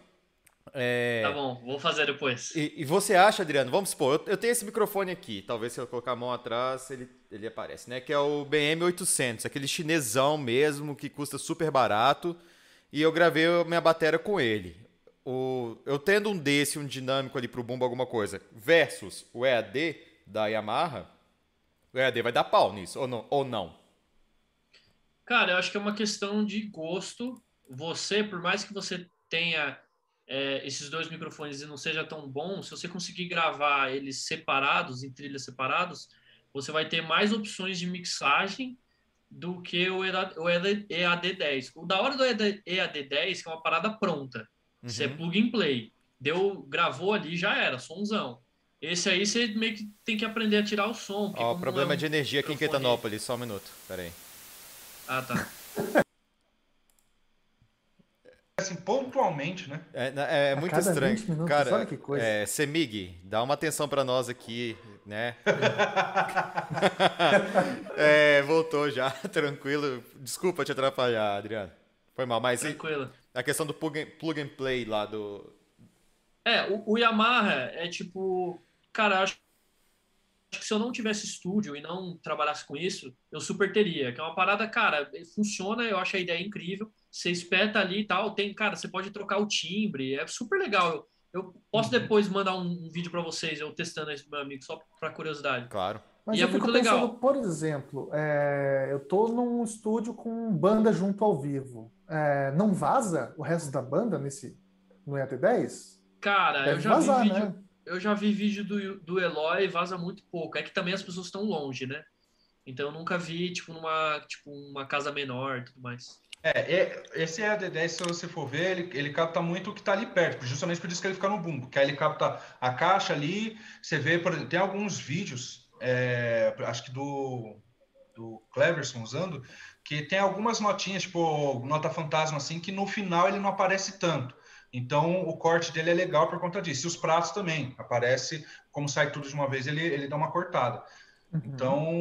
É... Tá bom, vou fazer depois. E, e, você acha, Adriano, vamos supor, eu, eu, tenho esse microfone aqui, talvez se eu colocar a mão atrás ele, ele aparece, né? Que é o BM800, aquele chinesão mesmo, que custa super barato. E eu gravei a minha bateria com ele. O, eu tendo um desse, um dinâmico ali pro bumbo, alguma coisa, versus o EAD da Yamaha, o EAD vai dar pau nisso, ou não? Ou não? Cara, eu acho que é uma questão de gosto. Você, por mais que você tenha é, esses dois microfones e não seja tão bom, se você conseguir gravar eles separados, em trilhas separados, você vai ter mais opções de mixagem do que o EAD10. O da hora do EAD10 que é uma parada pronta. Uhum. Você é plug and play. Deu, gravou ali, já era, somzão. Esse aí você meio que tem que aprender a tirar o som. Ó, oh, problema é um de energia aqui em Quetanópolis, só um minuto, peraí. Ah, tá. (laughs) assim pontualmente, né? É, é, é muito estranho. Minutos, Cara, olha que coisa. É, Semig, dá uma atenção para nós aqui, né? (laughs) é, voltou já, (laughs) tranquilo. Desculpa te atrapalhar, Adriano. Foi mal, mas tranquilo. a questão do plug and, plug and play lá do É, o, o Yamaha é tipo, cara, acho que se eu não tivesse estúdio e não trabalhasse com isso, eu super teria. Que é uma parada, cara, funciona, eu acho a ideia incrível você espeta ali e tal, tem, cara, você pode trocar o timbre, é super legal. Eu, eu posso uhum. depois mandar um, um vídeo para vocês, eu testando isso, meu amigo, só para curiosidade. Claro. Mas e eu é fico muito pensando, legal. por exemplo, é, eu tô num estúdio com banda junto ao vivo. É, não vaza o resto da banda nesse no EAT10? Cara, Deve eu já vazar, vi vídeo, né? eu já vi vídeo do, do Eloy vaza muito pouco. É que também as pessoas estão longe, né? Então eu nunca vi, tipo, numa tipo, uma casa menor e tudo mais. É, esse EAD10, se você for ver, ele, ele capta muito o que está ali perto, justamente por isso que ele fica no bumbo, que aí ele capta a caixa ali, você vê, por exemplo, tem alguns vídeos, é, acho que do, do Cleverson usando, que tem algumas notinhas, tipo nota fantasma assim, que no final ele não aparece tanto. Então o corte dele é legal por conta disso. E os pratos também, aparece, como sai tudo de uma vez, ele, ele dá uma cortada. Uhum. Então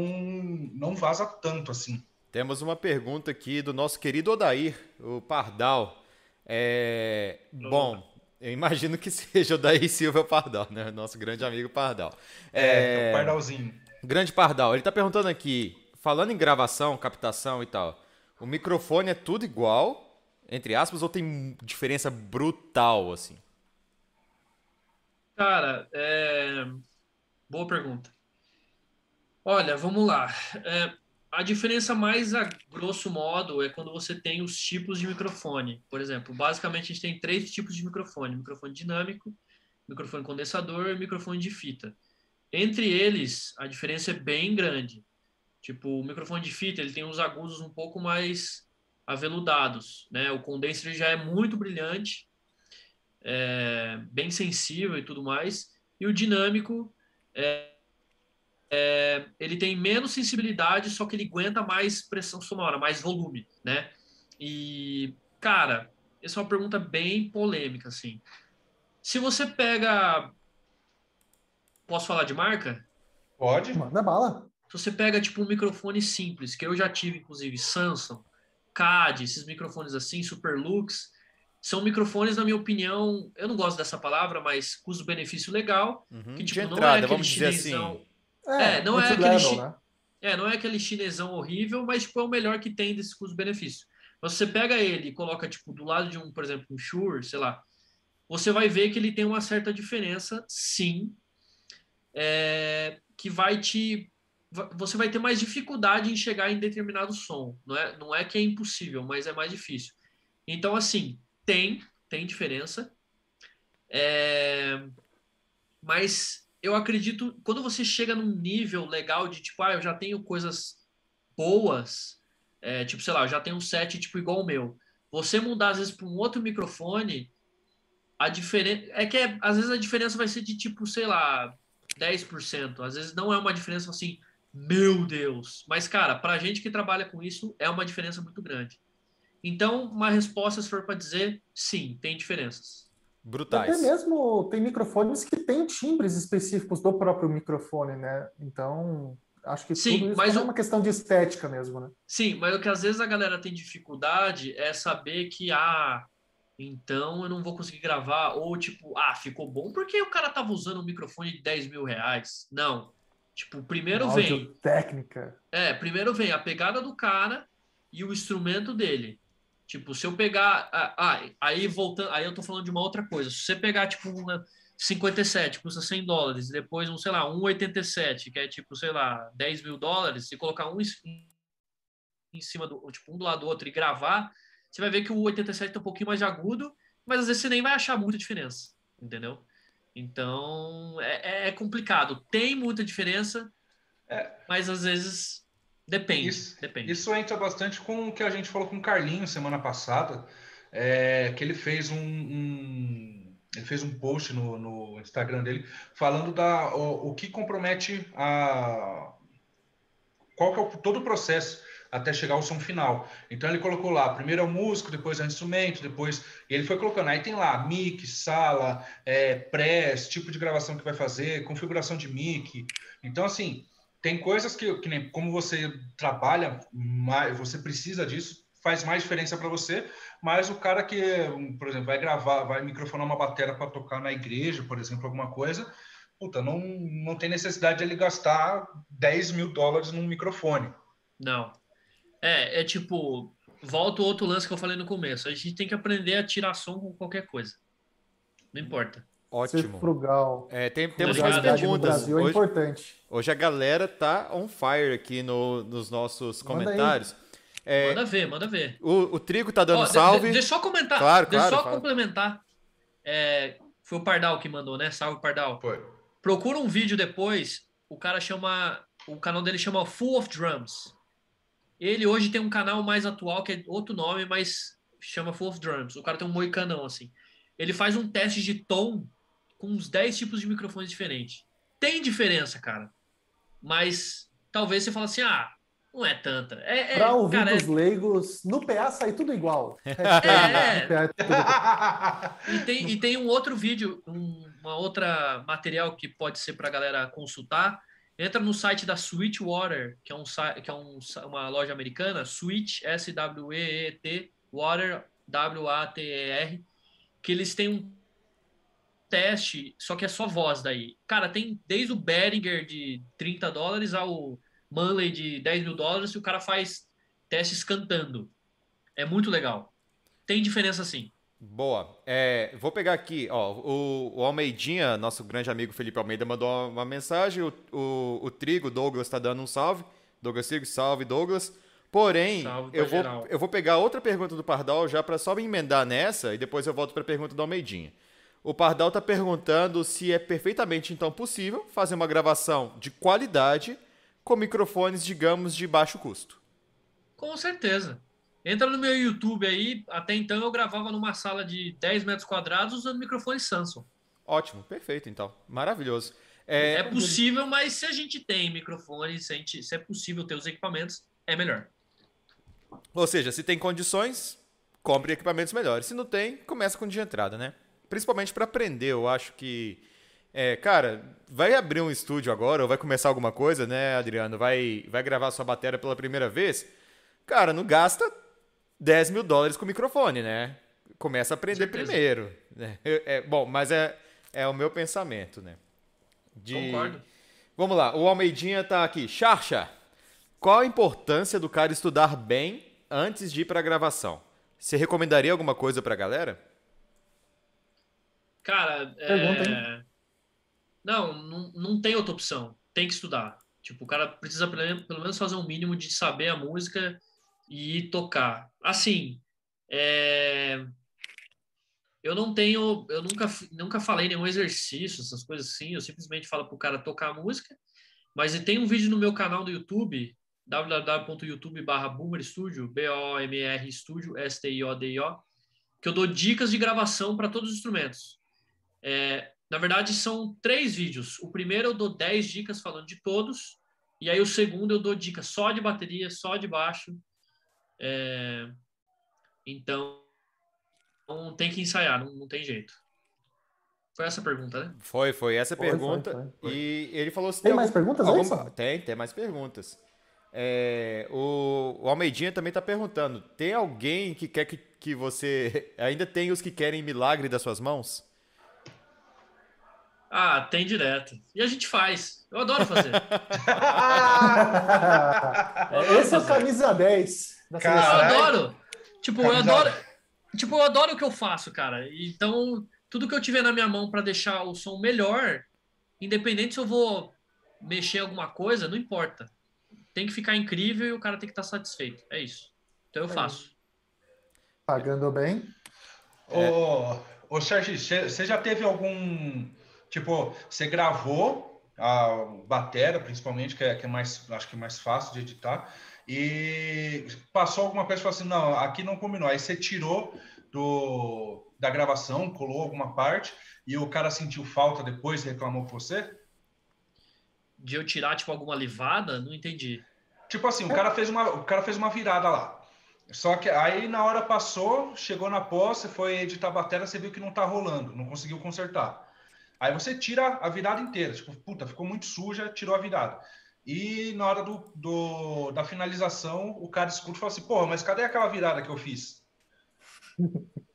não vaza tanto assim. Temos uma pergunta aqui do nosso querido Odair, o Pardal. É... Bom, eu imagino que (laughs) seja o Odair Silva Pardal, né? Nosso grande amigo Pardal. É, é... o Pardalzinho. Grande Pardal. Ele está perguntando aqui, falando em gravação, captação e tal, o microfone é tudo igual, entre aspas, ou tem diferença brutal, assim? Cara, é... boa pergunta. Olha, vamos lá. É a diferença mais a grosso modo é quando você tem os tipos de microfone. Por exemplo, basicamente a gente tem três tipos de microfone: microfone dinâmico, microfone condensador e microfone de fita. Entre eles, a diferença é bem grande. Tipo, o microfone de fita ele tem os agudos um pouco mais aveludados, né? O condenser já é muito brilhante, é, bem sensível e tudo mais. E o dinâmico é, é, ele tem menos sensibilidade, só que ele aguenta mais pressão sonora, mais volume, né? E, cara, essa é uma pergunta bem polêmica, assim. Se você pega. Posso falar de marca? Pode. Manda bala. Se você pega, tipo, um microfone simples, que eu já tive, inclusive, Samsung, CAD, esses microfones assim, Superlux, são microfones, na minha opinião, eu não gosto dessa palavra, mas custo-benefício legal. Uhum. Que, De tipo, não é entrada, aquele vamos dizer chinesão. assim. É, não é aquele chi- né? É, não é aquele chinesão horrível, mas tipo, é o melhor que tem desse custo-benefício. Mas você pega ele e coloca tipo do lado de um, por exemplo, um Shure, sei lá, você vai ver que ele tem uma certa diferença, sim, é, que vai te você vai ter mais dificuldade em chegar em determinado som. Não é, não é que é impossível, mas é mais difícil. Então, assim, tem, tem diferença. É, mas eu acredito, quando você chega num nível legal de tipo, ah, eu já tenho coisas boas, é, tipo, sei lá, eu já tenho um set tipo igual o meu. Você mudar às vezes para um outro microfone, a diferença é que é- às vezes a diferença vai ser de tipo, sei lá, 10%. Às vezes não é uma diferença assim, meu Deus. Mas cara, pra gente que trabalha com isso, é uma diferença muito grande. Então, uma resposta se for para dizer, sim, tem diferenças. Brutais. Até mesmo tem microfones que têm timbres específicos do próprio microfone, né? Então, acho que Sim, tudo isso mas é o- uma questão de estética mesmo, né? Sim, mas o que às vezes a galera tem dificuldade é saber que, ah, então eu não vou conseguir gravar, ou tipo, ah, ficou bom porque o cara tava usando um microfone de 10 mil reais. Não. Tipo, primeiro Áudio vem. técnica. É, primeiro vem a pegada do cara e o instrumento dele. Tipo, se eu pegar. Ah, aí voltando. Aí eu tô falando de uma outra coisa. Se você pegar, tipo, uma 57, custa 100 dólares, e depois um, sei lá, um 87, que é tipo, sei lá, 10 mil dólares, e colocar um em- cima do. Tipo, um do lado do outro e gravar, você vai ver que o 87 tem um pouquinho mais agudo, mas às vezes você nem vai achar muita diferença. Entendeu? Então, é, é complicado. Tem muita diferença, mas às vezes depende. Isso- depende. Isso entra bastante com o que a gente falou com o Carlinhos semana passada, é, que ele fez um, um- ele fez um post no, no Instagram dele falando da o, o que compromete a qual que é o, todo o processo até chegar ao som final. Então ele colocou lá, primeiro é o músico, depois é o instrumento, depois e ele foi colocando. Aí tem lá mic, sala, é, press, tipo de gravação que vai fazer, configuração de mic. Então assim tem coisas que, que nem como você trabalha, mais, você precisa disso, faz mais diferença para você, mas o cara que, por exemplo, vai gravar, vai microfonar uma bateria para tocar na igreja, por exemplo, alguma coisa, puta, não, não tem necessidade de ele gastar 10 mil dólares num microfone. Não. É, é tipo, volta o outro lance que eu falei no começo. A gente tem que aprender a tirar som com qualquer coisa. Não importa. Ser Ótimo. frugal. É, tem- temos mais perguntas. Brasil é Hoje, importante. hoje a galera tá on fire aqui no- nos nossos Manda comentários. É, Manda ver, manda ver. o, o Trigo tá dando Ó, de- salve. de- deixa eu só comentar. Claro, deixa eu claro, só fala. complementar. É, foi o Pardal que mandou, né? Salve, Pardal. Foi. Procura um vídeo depois. O cara chama. O canal dele chama Full of Drums. Ele hoje tem um canal mais atual, que é outro nome, mas chama Full of Drums. O cara tem um moicanão, assim. Ele faz um teste de tom com uns 10 tipos de microfones diferentes. Tem diferença, cara. Mas talvez você fale assim, ah, não é tanta. É, é, Para ouvir cara, é- dos leigos, no PA sai tudo igual. (laughs) É, Hashtag (laughs) no PA é tudo igual. E tem, e tem um outro vídeo, um, uma outra material que pode ser para a galera consultar. Entra no site da Sweetwater, que é, um, que é um, uma loja americana, Sweet, S-W-E-E-T, Water, W-A-T-E-R, que eles têm um teste, só que é só voz daí. Cara, tem desde o Behringer de 30 dólares ao Manley de 10 mil dólares e o cara faz testes cantando. É muito legal. Tem diferença sim. Boa. É, vou pegar aqui, ó, o, o Almeidinha, nosso grande amigo Felipe Almeida, mandou uma, mensagem. O, o, o Trigo, Douglas, está dando um salve. Douglas Trigo, salve, Douglas. Porém, Salve eu vou, geral. eu vou pegar outra pergunta do Pardal já para só me emendar nessa e depois eu volto para a pergunta do Almeidinha. O Pardal está perguntando se é perfeitamente então possível fazer uma gravação de qualidade com microfones, digamos, de baixo custo. Com certeza. Entra no meu YouTube aí. Até então eu gravava numa sala de 10 metros quadrados usando microfone Samsung. Ótimo, perfeito então. Maravilhoso. É, é possível, mas se a gente tem microfone, se, gente, se é possível ter os equipamentos, é melhor. Ou seja, se tem condições, compre equipamentos melhores. Se não tem, começa com de entrada, né? Principalmente para aprender, eu acho que. É, cara, vai abrir um estúdio agora, ou vai começar alguma coisa, né, Adriano? Vai, vai gravar sua bateria pela primeira vez. Cara, não gasta 10 mil dólares com microfone, né? Começa a aprender primeiro. Né? É, bom, mas é, é o meu pensamento, né? De... Concordo. Vamos lá, o Almeidinha tá aqui. Charcha, qual a importância do cara estudar bem antes de ir para a gravação? Você recomendaria alguma coisa para a galera? Cara, é... não, não, não tem outra opção. Tem que estudar. Tipo, o cara precisa pelo menos fazer um mínimo de saber a música e tocar. Assim, é... eu não tenho, eu nunca, nunca falei nenhum exercício, essas coisas assim. Eu simplesmente falo pro cara tocar a música. Mas tem um vídeo no meu canal do YouTube, www.youtube.com.br Boomer Studio, B-O-M-R Studio, S-T-I-O-D-I-O, que eu dou dicas de gravação para todos os instrumentos. É, na verdade, são três vídeos. O primeiro eu dou 10 dicas falando de todos, e aí o segundo eu dou dicas só de bateria, só de baixo, é... Então, tem que ensaiar, não, não, tem jeito. Foi essa a pergunta, né? Foi, foi essa foi, pergunta. Foi, foi, e ele falou se tem, tem mais perguntas alguma... Tem, tem mais perguntas. É, o, o Almeidinha também está perguntando: tem alguém que quer que, que você. (laughs) Ainda tem os que querem milagre das suas mãos? Ah, tem direto. E a gente faz. Eu adoro fazer. Esse é o camisa 10 da seleção. Eu adoro. Tipo, eu adoro. Tipo, eu adoro o que eu faço, cara. Então, tudo que eu tiver na minha mão para deixar o som melhor, independente se eu vou mexer alguma coisa, não importa. Tem que ficar incrível e o cara tem que estar satisfeito. É isso. Então eu é faço. Pagando bem. Ô, ô Sérgio, você já teve algum. Tipo, você gravou a batera, principalmente, que é, que é mais, acho que é mais fácil de editar e passou alguma coisa e falou assim: não, aqui não combinou. Aí você tirou do, da gravação, colou alguma parte e o cara sentiu falta depois e reclamou com você? De eu tirar, tipo, alguma livada? Não entendi. Tipo assim, o cara fez uma, o cara fez uma virada lá. Só que aí na hora passou, chegou na pós, você foi editar a bateria, você viu que não tá rolando, não conseguiu consertar. Aí você tira a virada inteira, tipo, puta, ficou muito suja, tirou a virada. E na hora do, do, da finalização, o cara escuta e fala assim: Porra, mas cadê aquela virada que eu fiz? (laughs)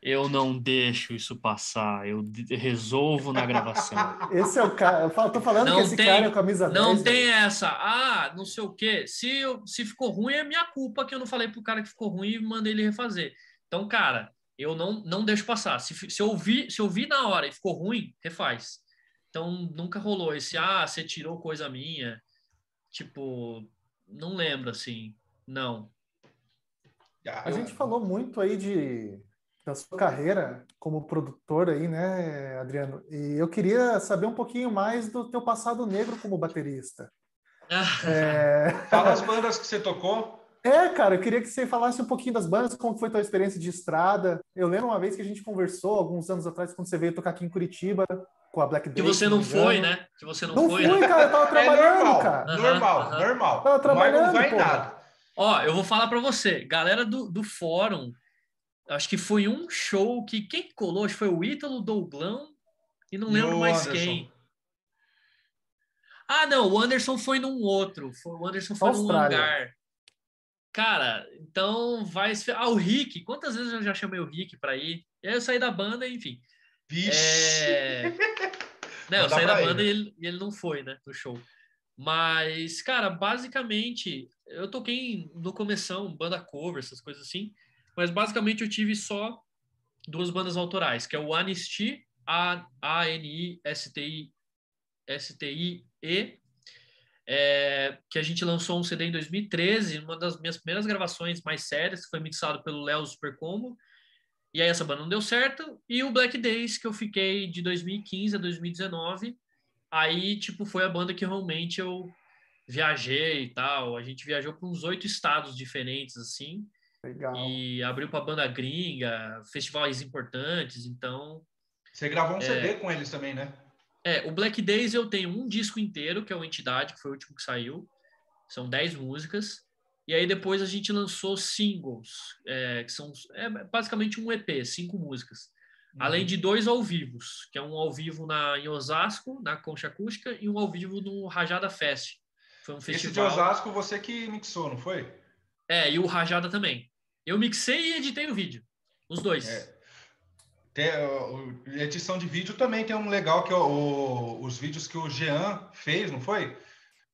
Eu não deixo isso passar, eu resolvo na gravação. (laughs) Esse é o cara, eu tô falando não que esse tem, cara é camisa 10. Não 10, tem né? essa, ah, não sei o quê. Se, eu, se ficou ruim, é minha culpa que eu não falei pro cara que ficou ruim e mandei ele refazer. Então, cara, eu não, não deixo passar. Se, se, eu vi, se eu vi na hora e ficou ruim, refaz. Então nunca rolou esse, ah, você tirou coisa minha. Tipo, não lembro assim. Não. A gente falou muito aí de da sua carreira como produtor aí, né, Adriano? E eu queria saber um pouquinho mais do teu passado negro como baterista. (laughs) é... Fala as bandas que você tocou. É, cara, eu queria que você falasse um pouquinho das bandas, como foi a tua experiência de estrada. Eu lembro uma vez que a gente conversou, alguns anos atrás, quando você veio tocar aqui em Curitiba, com a Black Day. Que você não foi, né? Que você não, não foi. Não fui, né? cara, eu tava (laughs) é trabalhando, é normal, cara. Normal, normal. Tava trabalhando, não vai nada. Ó, eu vou falar para você, galera do, do fórum, acho que foi um show que quem colou, acho que foi o Ítalo Douglão e não lembro e mais Anderson. quem. Ah, não, o Anderson foi num outro. O Anderson foi Austrália. num lugar. Cara, então vai. Ah, o Rick. Quantas vezes eu já chamei o Rick para ir? E aí eu saí da banda, enfim. Vixe! É... Não, eu saí da banda e ele, e ele, não foi, né, no show. Mas, cara, basicamente, eu toquei no começão, banda cover, essas coisas assim, mas basicamente eu tive só duas bandas autorais, que é o Anisti, A-N-I-S-T-I, S-T-I-E, é, que a gente lançou um CD em 2013, uma das minhas primeiras gravações mais sérias, que foi mixado pelo Léo Supercombo, e aí essa banda não deu certo. E o Black Days, que eu fiquei de 2015 a 2019. Aí, tipo, foi a banda que realmente eu viajei e tal. A gente viajou para uns oito estados diferentes, assim. Legal. E abriu para banda gringa, festivais importantes, então... Você gravou um é... CD com eles também, né? É, o Black Days eu tenho um disco inteiro, que é o Entidade, que foi o último que saiu. São 10 músicas. E aí depois a gente lançou singles, é, que são é, basicamente um EP, cinco músicas. Uhum. Além de dois ao vivos, que é um ao vivo na, em Osasco, na Concha Acústica, e um ao vivo no Rajada Fest. Foi um festival. Esse de Osasco você que mixou, não foi? É, e o Rajada também. Eu mixei e editei o vídeo. Os dois. É. Tem, edição de vídeo também tem um legal que é o, os vídeos que o Jean fez, não foi?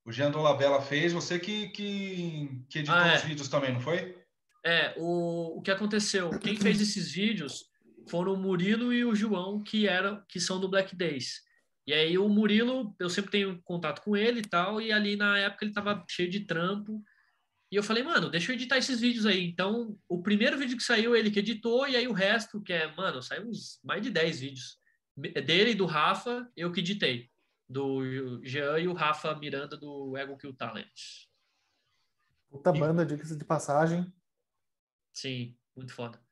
O Jean Dolabella fez, você que, que, que editou ah, é. os vídeos também, não foi? É, o, o que aconteceu? Quem fez esses vídeos foram o Murilo e o João, que eram que são do Black Days. E aí o Murilo, eu sempre tenho contato com ele e tal, e ali na época ele tava cheio de trampo, e eu falei, mano, deixa eu editar esses vídeos aí. Então, o primeiro vídeo que saiu, ele que editou, e aí o resto, que é, mano, saiu uns mais de 10 vídeos. Dele e do Rafa, eu que editei. Do Jean e o Rafa Miranda do Ego Kill Talent. Puta e... banda, diga-se de passagem. Sim, muito foda.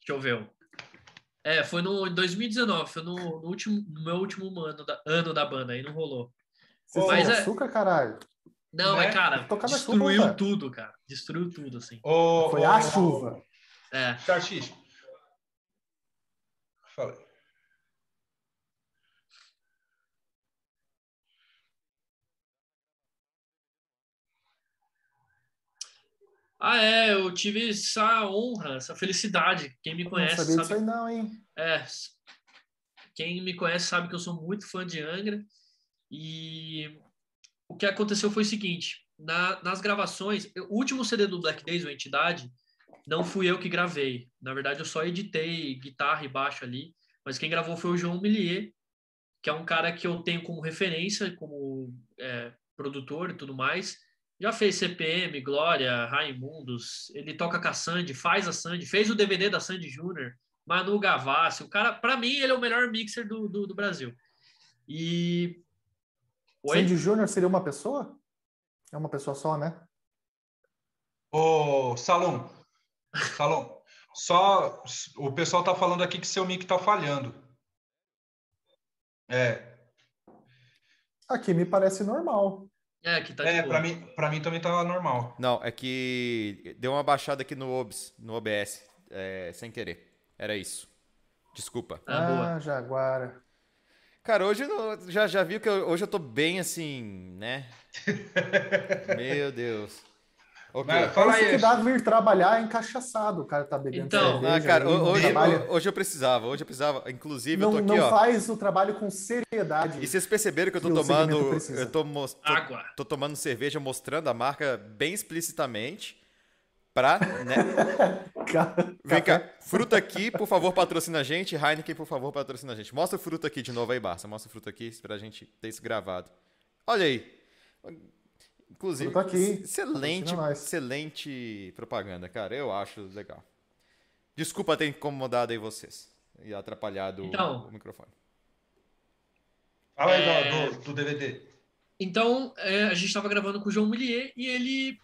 Deixa eu ver. É, foi no 2019, foi no, no último, no meu último ano da, ano da banda, aí não rolou. Você Mas é... açúcar, caralho? Não, né? é, cara, destruiu chuva, tudo, cara. Destruiu tudo, assim. foi a chuva. É. Fala. Ah, é, eu tive essa honra, essa felicidade. Quem me conhece não sabia sabe. Disso aí não, hein? É. Quem me conhece sabe que eu sou muito fã de Angra. E o que aconteceu foi o seguinte: na, nas gravações, o último CD do Black Days, o Entidade, não fui eu que gravei. Na verdade, eu só editei guitarra e baixo ali. Mas quem gravou foi o João Millier, que é um cara que eu tenho como referência, como é, produtor e tudo mais. Já fez CPM, Glória, Raimundos, ele toca com a Sandy, faz a Sandy, fez o DVD da Sandy Júnior, Manu Gavassi, o cara, para mim, ele é o melhor mixer do, do, do Brasil. E. Oi? Sandy Júnior seria uma pessoa? É uma pessoa só, né? Ô, Salom, Salom, só o pessoal tá falando aqui que seu mic tá falhando. É. Aqui me parece normal. É, que tá É, pra mim, pra mim também tava normal. Não, é que deu uma baixada aqui no OBS, no OBS, é, sem querer. Era isso. Desculpa. Ah, ah Jaguara. Cara, hoje eu, já, já viu que eu, hoje eu tô bem assim, né? (laughs) Meu Deus. Okay. fala aí. que dá vir trabalhar encaixaçado, o cara tá bebendo então, cerveja. Ah, cara, hoje, hoje, eu precisava, hoje eu precisava. Inclusive, não, eu tô aqui, não ó. faz o trabalho com seriedade. E vocês perceberam que eu tô tomando. Eu tô, tô, Água. tô tomando cerveja mostrando a marca bem explicitamente. Pra, né? (laughs) Vem cá, fruta aqui, por favor, patrocina a gente. Heineken, por favor, patrocina a gente. Mostra o fruto aqui de novo aí, Barça. Mostra o fruto aqui pra gente ter isso gravado. Olha aí. Inclusive, tá aqui. excelente, excelente propaganda, cara. Eu acho legal. Desculpa ter incomodado aí vocês e atrapalhado então, o, microfone. Fala aí é... do, do, DVD. Então, é, a gente estava gravando com o João Millier e ele,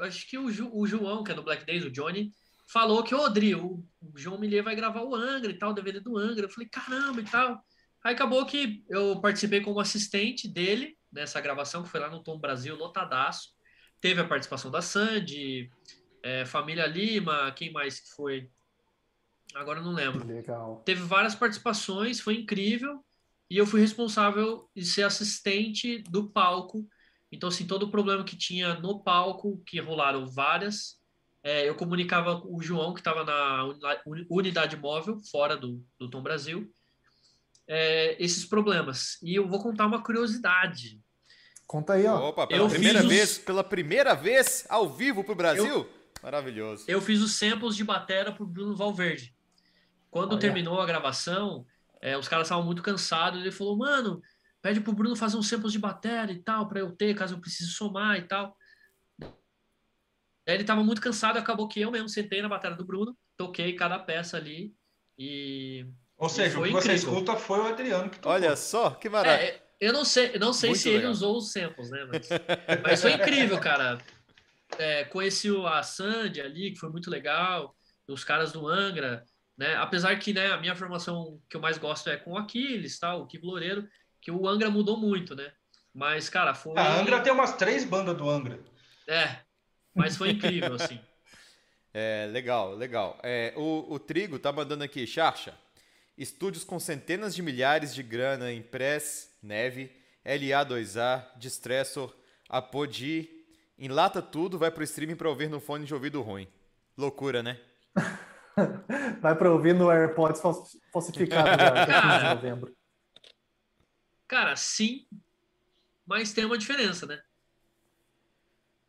acho que o, Ju, o, João, que é do Black Days, o Johnny, falou que, ô, Adri, o, o João Millier vai gravar o Angra e tal, o DVD do Angra. Eu falei, caramba e tal. Aí acabou que eu participei como assistente dele nessa gravação, que foi lá no Tom Brasil, lotadaço. Teve a participação da Sandy, é, Família Lima, quem mais que foi? Agora não lembro. Legal. Teve várias participações, foi incrível. E eu fui responsável de ser assistente do palco. Então, assim, todo o problema que tinha no palco, que rolaram várias, é, eu comunicava com o João, que estava na unidade móvel, fora do, do Tom Brasil, é, esses problemas. E eu vou contar uma curiosidade. Conta aí, ó. Opa, pela eu primeira vez, os... pela primeira vez ao vivo pro Brasil? Eu... Maravilhoso. Eu fiz os samples de batera pro Bruno Valverde. Quando Olha. terminou a gravação, é, os caras estavam muito cansados. Ele falou, mano, pede pro Bruno fazer uns samples de batera e tal, para eu ter, caso eu precise somar e tal. Ele tava muito cansado, acabou que eu mesmo sentei na bateria do Bruno, toquei cada peça ali e ou seja, o que você escuta foi o Adriano que tocou. Olha só, que maravilha. É, eu não sei, não sei se legal. ele usou os samples, né? Mas, (laughs) mas foi incrível, cara. é, conheci a Sandy ali, que foi muito legal, os caras do Angra, né? Apesar que né, a minha formação que eu mais gosto é com o Aquiles, tá? o Kiko Loureiro, que o Angra mudou muito, né? Mas, cara, foi. A Angra tem umas três bandas do Angra. É, mas foi incrível, assim. (laughs) É, legal, legal. É, o, o Trigo tá mandando aqui, Charcha. Estúdios com centenas de milhares de grana em Press, Neve, LA2A, Distressor, Apodi. Enlata tudo, vai pro streaming pra ouvir no fone de ouvido ruim. Loucura, né? (laughs) vai pra ouvir no AirPods falsificado 15 de novembro. Cara, sim, mas tem uma diferença, né?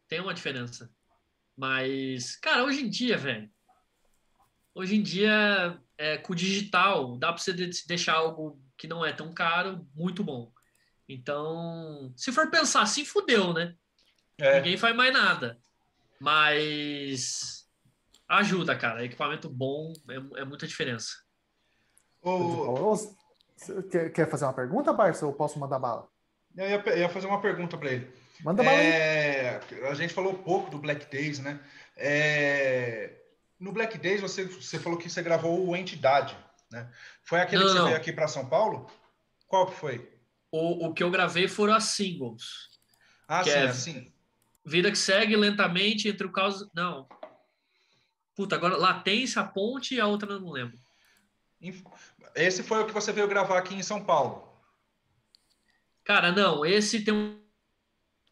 Tem uma diferença. Mas, cara, hoje em dia, velho, hoje em dia, é, com o digital, dá para você deixar algo que não é tão caro, muito bom. Então, se for pensar assim, fudeu, né? É. Ninguém faz mais nada. Mas ajuda, cara. Equipamento bom é, é muita diferença. O... Quer fazer uma pergunta, Barça, ou posso mandar bala? Eu ia, eu ia fazer uma pergunta para ele. Manda bala é, A gente falou pouco do Black Days, né? É, no Black Days você, você falou que você gravou o Entidade, né? Foi aquele não, que você não. veio aqui para São Paulo? Qual que foi? O, o que eu gravei foram as singles. Ah, sim, é assim. Vida que segue lentamente entre o caos. Não. Puta, agora Latência, a ponte e a outra eu não lembro. Esse foi o que você veio gravar aqui em São Paulo. Cara, não, esse tem um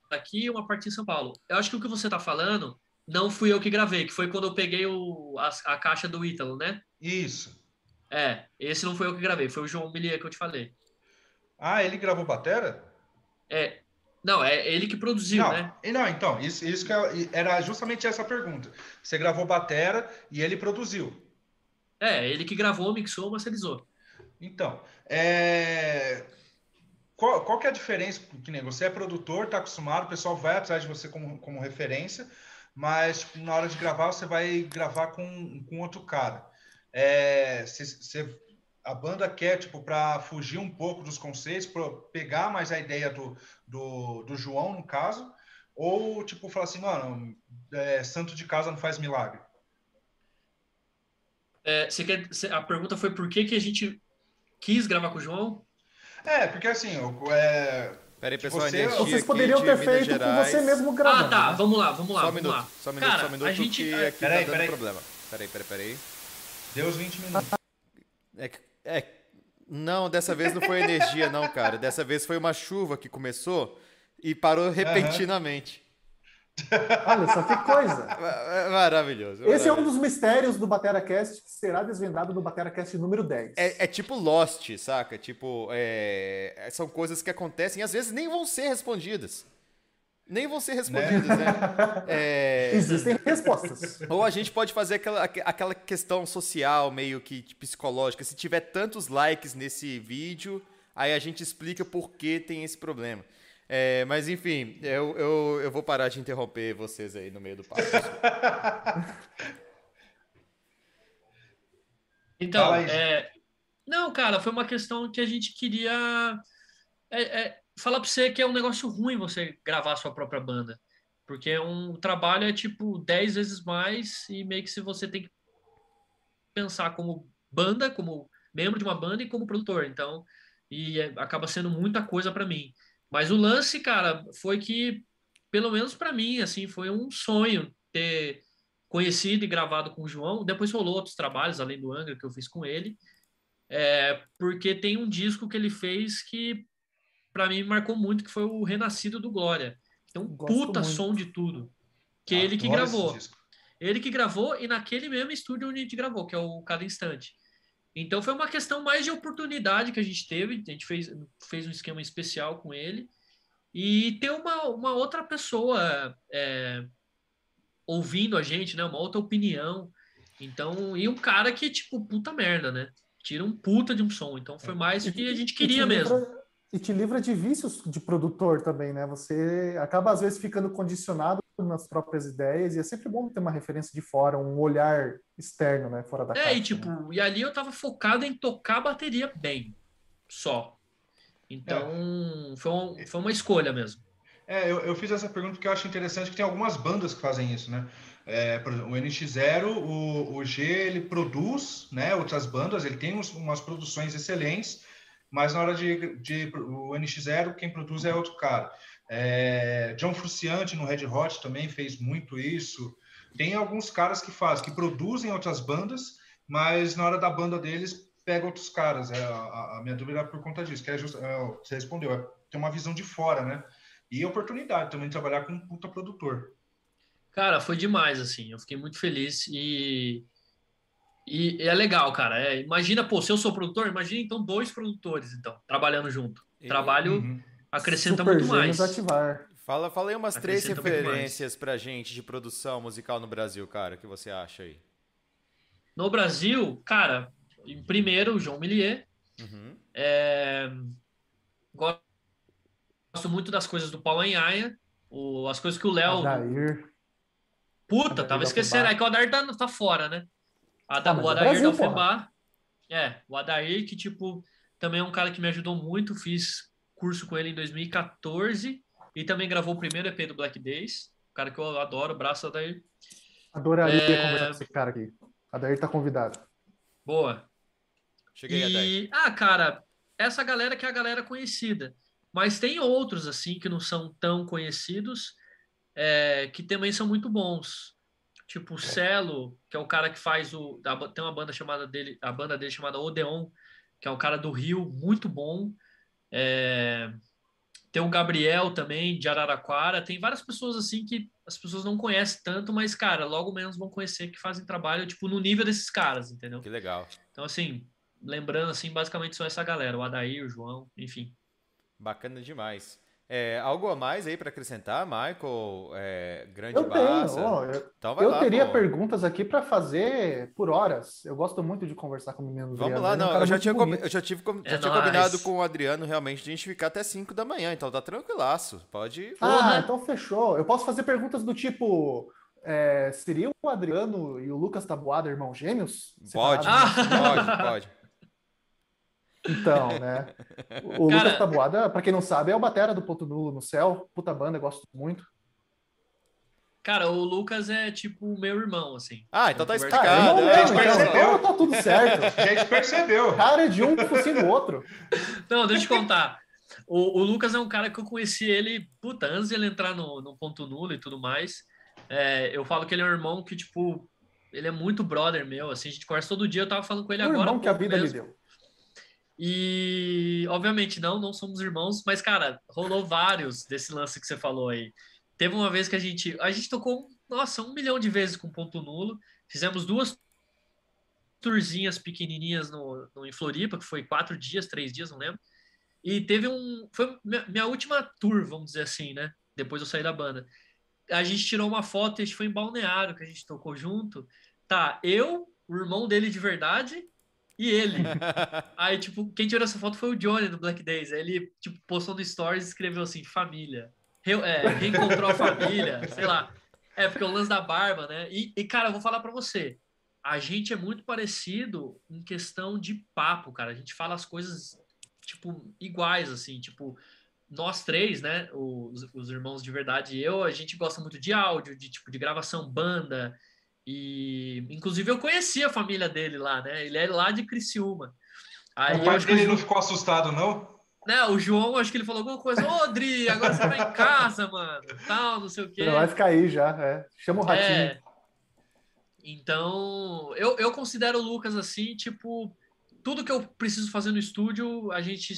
aqui e uma parte em São Paulo. Eu acho que o que você tá falando não fui eu que gravei, que foi quando eu peguei o, a, a caixa do Ítalo, né? Isso. É, esse não foi eu que gravei, foi o João Millier que eu te falei. Ah, ele gravou batera? É, não, é ele que produziu, não, né? Não, então, isso, isso que é, era justamente essa pergunta. Você gravou batera e ele produziu. É, ele que gravou, mixou, masterizou. Então, é qual, qual que é a diferença? Que nem você é produtor, está acostumado, o pessoal vai atrás de você como, como referência, mas na hora de gravar você vai gravar com, com outro cara. É, cê, cê, a banda quer, tipo, para fugir um pouco dos conceitos, para pegar mais a ideia do, do, do, João, no caso, ou, tipo, falar assim, mano, é, santo de casa não faz milagre? É, quer, a pergunta foi por que, que a gente quis gravar com o João? É, porque assim, é... Peraí, pessoal, você, vocês poderiam ter feito Gerais. com você mesmo gravando. Ah, tá, né? vamos lá, vamos lá. Só um minuto, lá. só um minuto, Cara, só um minuto, a gente... que aqui peraí, tá dando peraí. problema. Peraí, peraí, peraí. Deu os 20 minutos. É, é, não, dessa vez não foi energia, não, cara. Dessa vez foi uma chuva que começou e parou repentinamente. Olha só que coisa. (laughs) Maravilhoso. Esse é um dos mistérios do BateraCast que será desvendado no BateraCast número 10. É, é tipo Lost, saca? Tipo, é... são coisas que acontecem e às vezes nem vão ser respondidas. Nem vão ser respondidas, né? né? (laughs) É... Existem respostas. Ou a gente pode fazer aquela, aquela questão social, meio que psicológica. Se tiver tantos likes nesse vídeo, aí a gente explica por que tem esse problema. É, mas enfim, eu, eu, eu vou parar de interromper vocês aí no meio do papo. (laughs) então, é... não, cara, foi uma questão que a gente queria é, é, falar para você que é um negócio ruim você gravar a sua própria banda. Porque é um trabalho é tipo 10 vezes mais e meio que se você tem que pensar como banda, como membro de uma banda e como produtor. Então, e é, acaba sendo muita coisa para mim. Mas o lance, cara, foi que, pelo menos para mim, assim, foi um sonho ter conhecido e gravado com o João. Depois rolou outros trabalhos, além do Angra, que eu fiz com ele. É, porque tem um disco que ele fez que, para mim, marcou muito, que foi o Renascido do Glória. Então, um puta muito. som de tudo. Que ah, ele que gravou. Ele que gravou e naquele mesmo estúdio onde a gente gravou, que é o Cada Instante. Então foi uma questão mais de oportunidade que a gente teve. A gente fez, fez um esquema especial com ele. E ter uma, uma outra pessoa é, ouvindo a gente, né? Uma outra opinião. Então, e um cara que, tipo, puta merda, né? Tira um puta de um som. Então foi mais o que a gente queria mesmo. E te livra de vícios de produtor também, né? Você acaba, às vezes, ficando condicionado nas próprias ideias, e é sempre bom ter uma referência de fora, um olhar externo, né? Fora da É, caixa, e tipo, né? e ali eu tava focado em tocar a bateria bem, só. Então, é. foi, um, foi uma escolha mesmo. É, eu, eu, fiz essa pergunta porque eu acho interessante que tem algumas bandas que fazem isso, né? É, por exemplo, o NX0, o, o G, ele produz né, outras bandas, ele tem uns, umas produções excelentes, mas na hora de, de o NX0, quem produz é outro cara. É, John Fruciante no Red Hot também fez muito isso. Tem alguns caras que fazem, que produzem outras bandas, mas na hora da banda deles pega outros caras. É, a, a minha dúvida é por conta disso, que é just, é, você respondeu, é ter uma visão de fora, né? E oportunidade também de trabalhar com um puta produtor. Cara, foi demais, assim. Eu fiquei muito feliz e, e, é legal, cara. É, imagina, pô, se eu sou produtor, imagina então dois produtores, então, trabalhando junto. Trabalho uhum. acrescenta Super muito mais. Ativar. Fala, fala aí umas três referências pra gente de produção musical no Brasil, cara. O que você acha aí? No Brasil, cara, primeiro, o João Millier. Uhum. É, gosto muito das coisas do Paulo Anhaia. O, as coisas que o Léo. Puta, tava esquecendo. É que o Adair tá, tá fora, né? Ada, ah, o Adair Brasil, da. É, o Adair, que, tipo, também é um cara que me ajudou muito. Fiz curso com ele em 2014 e também gravou o primeiro EP do Black Days. Um cara que eu adoro, braço Adair. Adoraria é... conversar com esse cara aqui. Adair tá convidado. Boa. Cheguei, e... Ah, cara, essa galera que é a galera conhecida. Mas tem outros, assim, que não são tão conhecidos é, que também são muito bons. Tipo o Celo, que é o cara que faz o. Tem uma banda chamada dele, a banda dele chamada Odeon, que é um cara do Rio, muito bom. É, tem o Gabriel também, de Araraquara. Tem várias pessoas assim que as pessoas não conhecem tanto, mas, cara, logo menos vão conhecer que fazem trabalho, tipo, no nível desses caras, entendeu? Que legal. Então, assim, lembrando, assim, basicamente são essa galera, o Adair, o João, enfim. Bacana demais. É, algo a mais aí para acrescentar, Michael? É, grande eu Tenho, eu, então eu lá, teria pô. perguntas aqui para fazer por horas. Eu gosto muito de conversar com meninos. Vamos lá, não. É um eu, já tinha eu já tive já é tinha combinado com o Adriano realmente de a gente ficar até 5 da manhã, então tá tranquilaço. Pode. Ah, então fechou. Eu posso fazer perguntas do tipo. É, seria o Adriano e o Lucas Tabuada irmãos gêmeos? Pode, pode, pode. Então, né? O Cara... Lucas Tabuada, pra quem não sabe, é o batera do Ponto Nulo no céu. Puta banda, gosto muito. Cara, o Lucas é tipo o meu irmão, assim. Ah, então tá explicado. Ah, é, então, tá tudo certo. (laughs) A gente percebeu. Cara de um focinho do outro. Não, deixa eu te contar. O, o, Lucas é um cara que eu conheci ele, puta, antes de ele entrar no, no Ponto Nulo e tudo mais. É, eu falo que ele é um irmão que, tipo, ele é muito brother meu, assim, a gente conversa todo dia, eu tava falando com ele um agora. irmão que a vida mesmo. lhe deu. E, obviamente, não, não somos irmãos, mas, cara, rolou vários desse lance que você falou aí. Teve uma vez que a gente. A gente tocou, nossa, um milhão de vezes com ponto nulo. Fizemos duas tourzinhas pequenininhas no, no, em Floripa, que foi quatro dias, três dias, não lembro. E teve um. Foi minha, minha última tour, vamos dizer assim, né? Depois eu saí da banda. A gente tirou uma foto e a gente foi em Balneário, que a gente tocou junto. Tá, eu, o irmão dele de verdade e ele. (laughs) Aí, tipo, quem tirou essa foto foi o Johnny do Black Days. Aí ele, tipo, postou no Stories e escreveu assim, família. Re, é, reencontrou a família, (laughs) sei lá. É, porque é o lance da barba, né? E, e, cara, eu vou falar para você. A gente é muito parecido em questão de papo, cara. A gente fala as coisas, tipo, iguais, assim. Tipo, nós três, né? Os, os irmãos de verdade e eu, a gente gosta muito de áudio, de, tipo, de gravação, banda, e, inclusive, eu conheci a família dele lá, né? Ele é lá de Criciúma. Aí, o pai dele não ficou assustado, não? Né, o João, acho que ele falou alguma coisa. Ô, Dri, agora você tá em casa, mano. Tal, não sei o quê. Não vai ficar aí já, é. Chama o ratinho. É. Então, eu, eu considero o Lucas assim, tipo, tudo que eu preciso fazer no estúdio, a gente,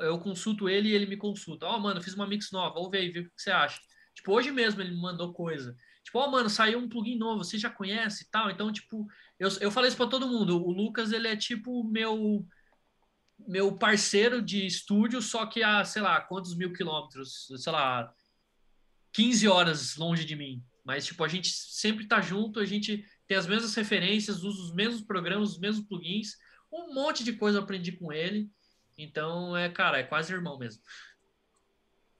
eu consulto ele e ele me consulta. Ó, oh, mano, fiz uma mix nova, ouve aí, vê o que você acha. Tipo, hoje mesmo ele me mandou coisa. Tipo, ó, oh, mano, saiu um plugin novo, você já conhece e tal. Então, tipo, eu, eu falei isso pra todo mundo. O Lucas, ele é tipo meu meu parceiro de estúdio, só que a, sei lá, quantos mil quilômetros, sei lá, 15 horas longe de mim. Mas, tipo, a gente sempre tá junto, a gente tem as mesmas referências, usa os mesmos programas, os mesmos plugins. Um monte de coisa eu aprendi com ele. Então, é, cara, é quase irmão mesmo.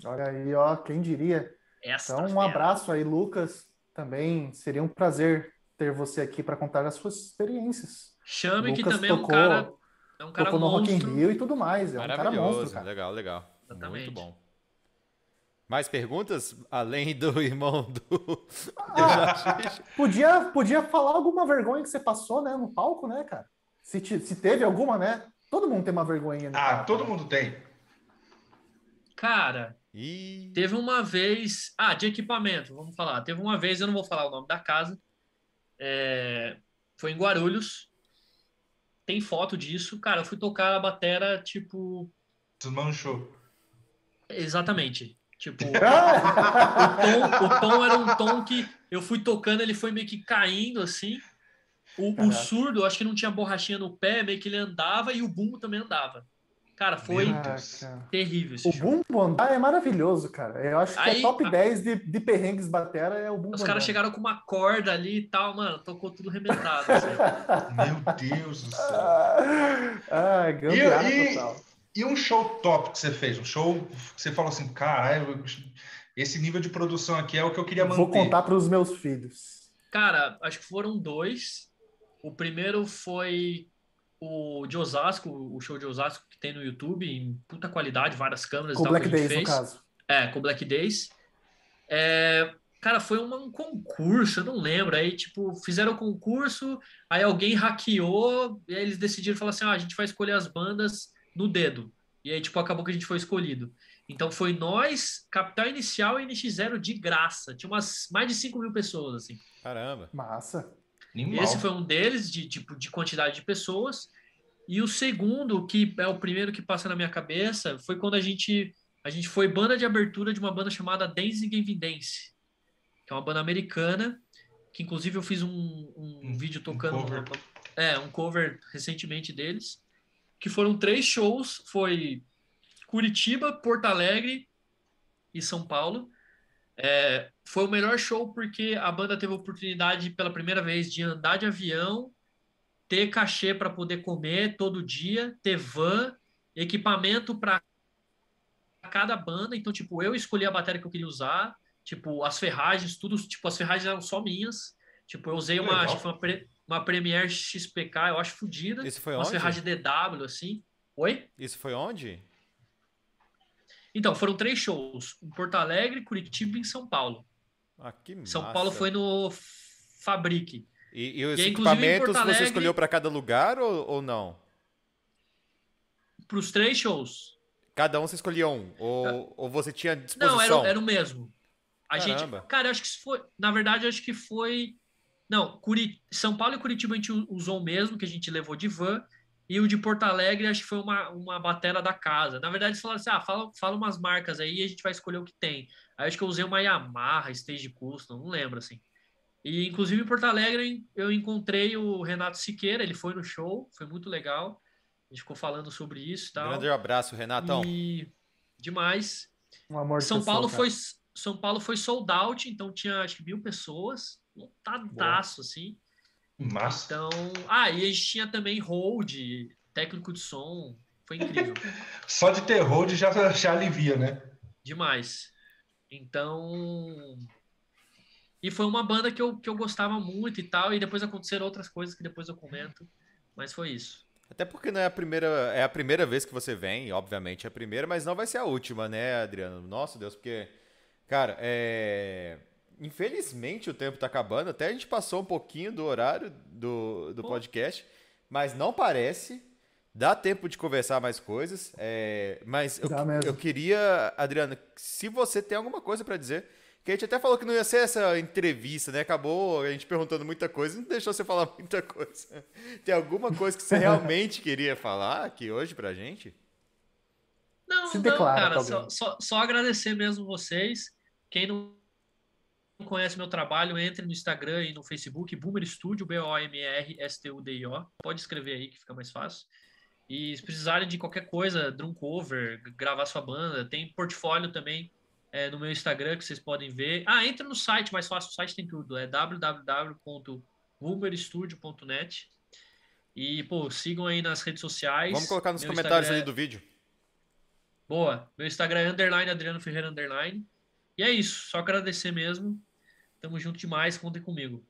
Olha aí, ó, quem diria? Essa então, um abraço aí, Lucas. Também seria um prazer ter você aqui para contar as suas experiências. Chame que também tocou, é um cara, é um cara tocou monstro. no Rock in Rio e tudo mais. É um cara monstro, cara. Legal, legal. Exatamente. Muito bom. Mais perguntas? Além do (laughs) irmão do. Ah, podia, podia falar alguma vergonha que você passou, né, no palco, né, cara? Se, te, se teve alguma, né? Todo mundo tem uma vergonha. ah, palco, todo né? mundo tem. Cara, e... teve uma vez. Ah, de equipamento, vamos falar. Teve uma vez, eu não vou falar o nome da casa. É... Foi em Guarulhos. Tem foto disso. Cara, eu fui tocar a batera, tipo. Desmanchou. Exatamente. Tipo, (laughs) o, tom, o tom era um tom que eu fui tocando, ele foi meio que caindo assim. O, o, surdo, acho que não tinha borrachinha no pé, meio que ele andava e o bumbo também andava. Cara, foi terrível esse O show. bumbo andar é maravilhoso, cara. Eu acho que é Aí, é top a... 10 de, de perrengues batera é o bumbo Os caras chegaram com uma corda ali e tal, mano, tocou tudo remendado. Assim. (laughs) Meu Deus do céu. Ah, e, total. E um show top que você fez? Um show que você falou assim, caralho, esse nível de produção aqui é o que eu queria manter. Vou contar para os meus filhos. Cara, acho que foram dois. O primeiro foi o de Osasco, o show de Osasco que tem no YouTube, em puta qualidade, várias câmeras com e tal. Black Days, fez. no caso. É, com Black Days. É, cara, foi um concurso, eu não lembro. Aí, tipo, fizeram o concurso, aí alguém hackeou, e aí eles decidiram falar assim: ah, a gente vai escolher as bandas no dedo. E aí, tipo, acabou que a gente foi escolhido. Então foi nós, Capital Inicial e NX0 de graça. Tinha umas mais de 5 mil pessoas, assim. Caramba. Massa. Animal. Esse foi um deles, de tipo, de quantidade de pessoas. E o segundo, que é o primeiro que passa na minha cabeça, foi quando a gente, a gente foi banda de abertura de uma banda chamada Dancing Evidence, que é uma banda americana, que inclusive eu fiz um, um, um vídeo tocando. Um cover. é, um cover recentemente deles que foram três shows, foi Curitiba, Porto Alegre e São Paulo. É, foi o melhor show porque a banda teve a oportunidade pela primeira vez de andar de avião, ter cachê para poder comer todo dia, ter van, equipamento para cada banda. Então, tipo, eu escolhi a bateria que eu queria usar, tipo, as ferragens, tudo, tipo, as ferragens eram só minhas. Tipo, eu usei uma, acho que foi uma, uma Premiere XPK, eu acho fodida. Isso foi uma onde? ferragem DW, assim. Oi? Isso foi onde? Então, foram três shows. Em Porto Alegre, Curitiba e em São Paulo. Ah, que massa. São Paulo foi no Fabrique. E, e os e aí, equipamentos Alegre, você escolheu para cada lugar ou, ou não? Para os três shows. Cada um você escolhia um? Ou, é. ou você tinha disposição? Não, era, era o mesmo. A Caramba. gente, cara, acho que foi, na verdade, acho que foi não, Curit... São Paulo e Curitiba a gente usou o mesmo, que a gente levou de van. E o de Porto Alegre, acho que foi uma, uma batera da casa. Na verdade, eles falaram assim: ah, fala, fala umas marcas aí e a gente vai escolher o que tem. Acho que eu usei uma Yamaha, Stage Custom, não lembro assim. E inclusive em Porto Alegre eu encontrei o Renato Siqueira, ele foi no show, foi muito legal. A gente ficou falando sobre isso e tal. Grande abraço, Renatão. E demais. Um amor São Paulo foi São Paulo foi sold out, então tinha acho que mil pessoas lotadaço, assim. Massa. Então, ah, e a gente tinha também hold, técnico de som, foi incrível. (laughs) Só de ter hold já, já alivia, né? Demais. Então, e foi uma banda que eu, que eu gostava muito e tal, e depois aconteceram outras coisas que depois eu comento, mas foi isso. Até porque não é a primeira, é a primeira vez que você vem, obviamente é a primeira, mas não vai ser a última, né, Adriano? Nossa Deus, porque, cara, é Infelizmente o tempo está acabando, até a gente passou um pouquinho do horário do, do podcast, mas não parece. Dá tempo de conversar mais coisas. É, mas eu, eu queria, Adriano, se você tem alguma coisa para dizer, que a gente até falou que não ia ser essa entrevista, né? Acabou a gente perguntando muita coisa, não deixou você falar (laughs) muita coisa. Tem alguma coisa que você (laughs) realmente queria falar aqui hoje pra gente? Não, Se declara, não, cara, só, só, só agradecer mesmo vocês. Quem não não conhece meu trabalho, entre no Instagram e no Facebook, Boomer Studio, B-O-M-R-S-T-U-D-I-O. Pode escrever aí que fica mais fácil. E se precisarem de qualquer coisa, drum cover, gravar sua banda, tem portfólio também é, no meu Instagram que vocês podem ver. Ah, entra no site, mais fácil, o site tem tudo, é www.boomerstudio.net. E, pô, sigam aí nas redes sociais. Vamos colocar nos meu comentários Instagram... aí do vídeo. Boa. Meu Instagram é underline, Adriano Ferreira underline. E é isso, só agradecer mesmo. Tamo junto demais, contem comigo.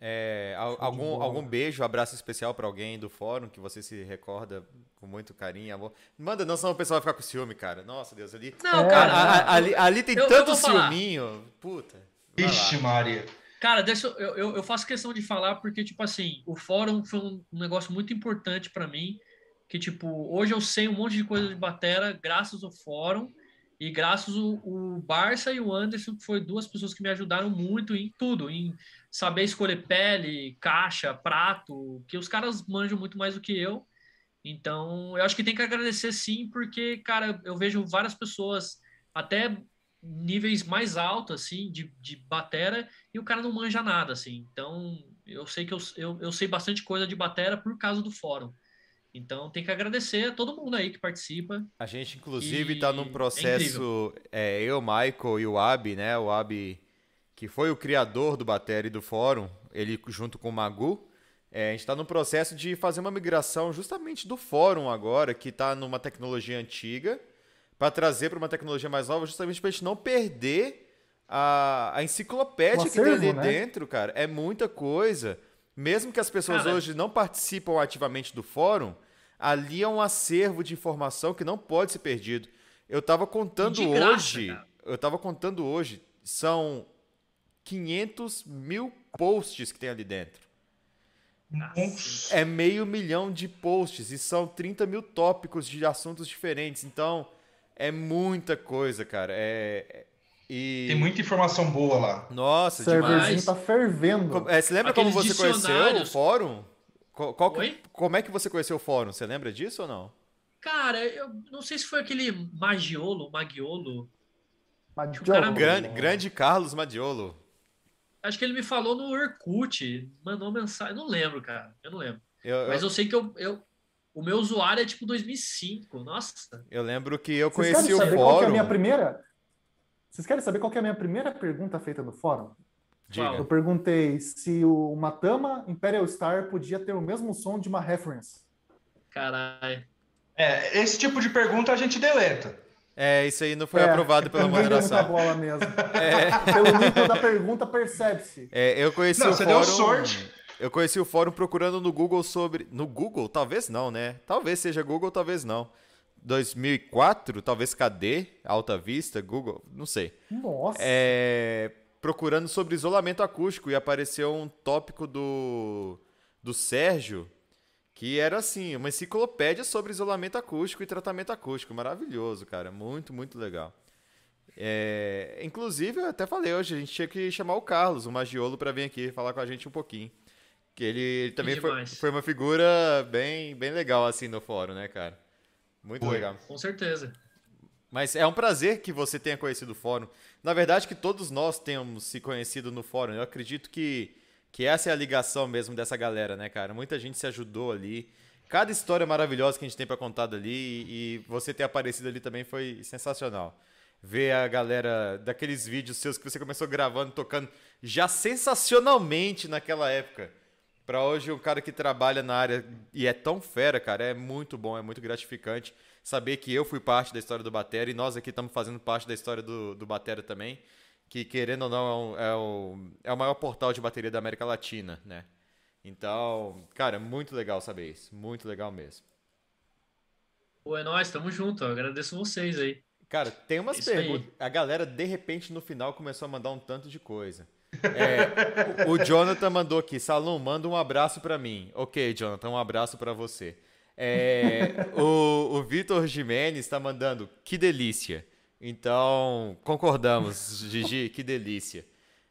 É, algum, algum beijo, abraço especial para alguém do fórum que você se recorda com muito carinho amor. Manda não, senão o pessoal vai ficar com ciúme, cara. Nossa, Deus, ali. Não, É, cara. A- a- ali, ali tem Eu- eu tanto falar. ciúminho. Puta. Vixe, Maria. Cara, deixa eu, eu- eu, eu faço questão de falar porque, tipo assim, o fórum foi um, um negócio muito importante pra mim. Que, tipo, hoje eu sei um monte de coisa de batera graças ao fórum e graças o, o Barça e o Anderson, que foi duas pessoas que me ajudaram muito em tudo, em saber escolher pele, caixa, prato, que os caras manjam muito mais do que eu. Então, eu acho que tem que agradecer sim, porque, cara, eu vejo várias pessoas, até níveis mais altos, assim, de, de batera, e o cara não manja nada, assim. Então, eu sei que eu, eu, eu sei bastante coisa de batera por causa do fórum. Então, tem que agradecer a todo mundo aí que participa. A gente, inclusive, E tá num é processo. É, eu, Michael e o Abi, né? O Abi, que foi o criador do Batera e do fórum, ele junto com o Magu. é, a gente tá num processo de fazer uma migração justamente do fórum agora, que tá numa tecnologia antiga, para trazer para uma tecnologia mais nova, justamente pra gente não perder a, a enciclopédia O que tem ali acervo, né? dentro, cara. É muita coisa. Mesmo que as pessoas Cara- hoje não participam ativamente do fórum, ali é um acervo de informação que não pode ser perdido. Eu tava contando graça, hoje, cara. eu tava contando hoje, são 500 mil posts que tem ali dentro. Nossa. É meio milhão de posts e são 30 mil tópicos de assuntos diferentes. Então, é muita coisa, cara. É, é- e... Tem muita informação boa lá. Nossa, O demais. serverzinho tá fervendo. Como- é, você lembra como Aqueles você conheceu o fórum? Qual- qual que- como é que você conheceu o fórum? Você lembra disso ou não? Cara, eu não sei se foi aquele Magiolo, Magiolo. Mas, cara- Grande, grande Carlos Madiolo. Acho que ele me falou no Orkut, mandou mensagem. Não lembro, cara. Eu não lembro. Eu, eu- Mas eu sei que eu, eu- o meu usuário é tipo 2005. Nossa. eu lembro que eu Vocês conheci o saber qual que é a fórum. minha primeira? Vocês querem saber qual que é a minha primeira pergunta feita no fórum? Diga. Eu perguntei se o Matama Imperial Star podia ter o mesmo som de uma reference. Caralho. É, esse tipo de pergunta a gente deleta. É, isso aí não foi É, aprovado pela (laughs) moderação. bola mesmo. (laughs) É, Pelo nível da pergunta, percebe-se. é, eu conheci Não, o você fórum. deu sorte. Eu conheci o fórum procurando no Google sobre. No Google? Talvez não, né? Talvez seja Google, talvez não. 2004, talvez KD, Alta Vista, Google, não sei. Nossa. É, procurando sobre isolamento acústico e apareceu um tópico do, do Sérgio que era assim, uma enciclopédia sobre isolamento acústico e tratamento acústico. Maravilhoso, cara. Muito, muito legal. É, inclusive, eu até falei hoje, a gente tinha que chamar o Carlos, o Magiolo, para vir aqui falar com a gente um pouquinho. Que ele, ele também foi, foi uma figura bem, bem legal assim no fórum, né, cara? Muito Foi. legal. Com certeza. Mas é um prazer que você tenha conhecido o fórum. Na verdade, que todos nós tenhamos se conhecido no fórum. Eu acredito que, que essa é a ligação mesmo dessa galera, né, cara? Muita gente se ajudou ali. Cada história maravilhosa que a gente tem pra contar dali e, e você ter aparecido ali também foi sensacional. Ver a galera daqueles vídeos seus que você começou gravando, tocando já sensacionalmente naquela época. Pra hoje, um cara que trabalha na área e é tão fera, cara, é muito bom, é muito gratificante saber que eu fui parte da história do Batera e nós aqui estamos fazendo parte da história do, do Batera também, que querendo ou não é o, é, o, é o maior portal de bateria da América Latina, né? Então, cara, muito legal saber isso, muito legal mesmo. Pô, é nóis, tamo junto. Eu agradeço vocês aí. Cara, tem umas aí. perguntas. A galera, de repente, no final começou a mandar um tanto de coisa. É, o Jonathan mandou aqui, Salom, manda um abraço pra mim. Ok, Jonathan, um abraço pra você. É, o o Vitor Jimenez está mandando, que delícia. Então, concordamos, Gigi, que delícia.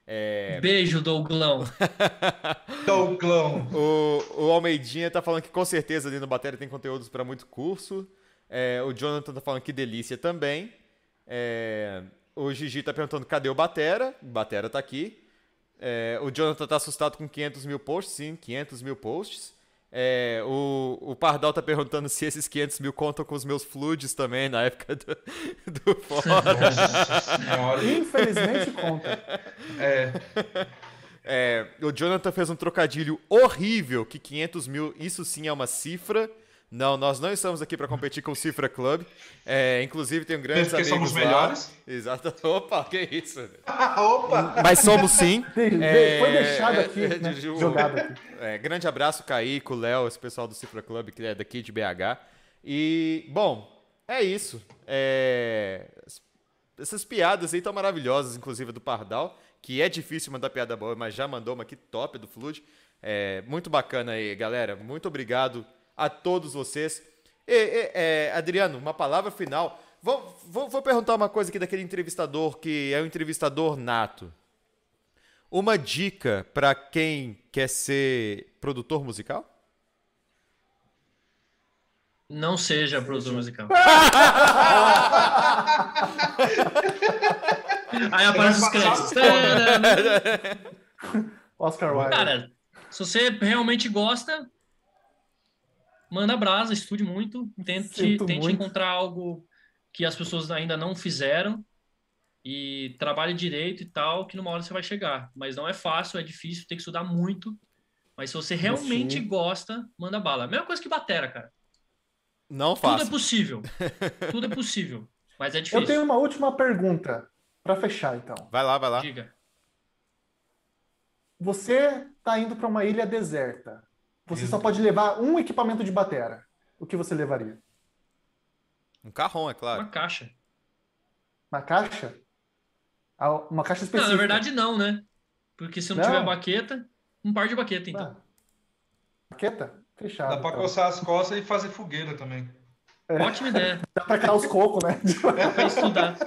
É, Beijo, Douglão. (laughs) Douglão. O, o Almeidinha tá falando que com certeza ali no Bateria tem conteúdos para muito curso. É, o Jonathan tá falando que delícia também. É, o Gigi tá perguntando cadê o Batera. Batera tá aqui. É, o Jonathan tá assustado com 500 mil posts. Sim, 500 mil posts. É, o, o Pardal tá perguntando se esses 500 mil contam com os meus fluids também na época do, (laughs) do senhora. Infelizmente conta. É, É, o Jonathan fez um trocadilho horrível, que 500 mil, isso sim é uma cifra. Não, nós não estamos aqui para competir com o Cifra Club. É, inclusive, tenho grandes Pensa que amigos somos lá. melhores? Exato. (laughs) Opa, que isso. (laughs) Opa! Mas somos sim. (laughs) É, Foi deixado aqui, é, né? jogado aqui. É, grande abraço, Kaique, o Léo, esse pessoal do Cifra Club, que é daqui de BH. E, bom, é isso. É... Essas piadas aí estão maravilhosas, inclusive do Pardal, que é difícil mandar piada boa, mas já mandou uma aqui top do Flood. É, muito bacana aí, galera. Muito obrigado a todos vocês. E, e, é, Adriano, uma palavra final. Vou, vou, vou, perguntar uma coisa aqui daquele entrevistador que é um entrevistador nato. Uma dica para quem quer ser produtor musical? Não seja produtor musical. (laughs) Aí aparece os créditos. (laughs) Oscar Wilde. Cara, se você realmente gosta, manda brasa, estude muito, tente, tente muito. encontrar algo que as pessoas ainda não fizeram e trabalhe direito e tal, que numa hora você vai chegar. Mas não é fácil, é difícil, tem que estudar muito. Mas se você realmente Sim. gosta, manda bala. Mesma coisa que batera, cara. Não faço. Tudo é possível. (laughs) Tudo é possível. Mas é difícil. Eu tenho uma última pergunta para fechar, então. Vai lá, vai lá. Diga. Você está indo para uma ilha deserta. Você Isso. só pode levar um equipamento de batera. O que você levaria? Um carrão, é claro. Uma caixa. Uma caixa? Ah, uma caixa específica? Não, na verdade não, né? Porque se não, não. tiver baqueta, um par de baqueta, então. Ah. Baqueta? Fechado. Dá pra então. coçar as costas e fazer fogueira também. É. Ótima ideia. (laughs) Dá pra criar os cocos, né? É pra estudar.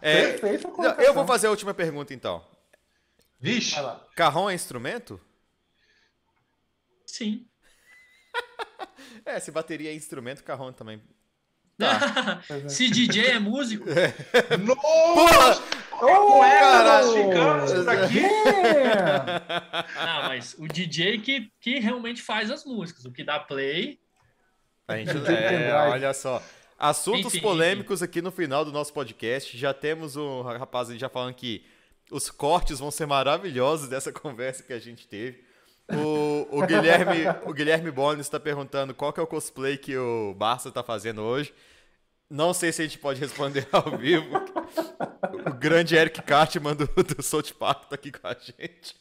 É, Perfeito. Eu vou fazer a última pergunta, então. Vixe. Carrão é instrumento? Sim. (laughs) é, se bateria é instrumento, carrão também. Tá. (laughs) se DJ é músico. É. Nossa! Oh, nós ficamos por aqui. (laughs) Não, mas o DJ que, que realmente faz as músicas, o que dá play. A gente, é, olha só. Assuntos enfim, polêmicos enfim. aqui no final do nosso podcast. Já temos um rapaz já falando que os cortes vão ser maravilhosos dessa (laughs) conversa que a gente teve. O, o Guilherme, o Guilherme Bones está perguntando qual que é o cosplay que o Barça está fazendo hoje. Não sei se a gente pode responder ao vivo. O grande Eric Cartman do, do South Park tá aqui com a gente.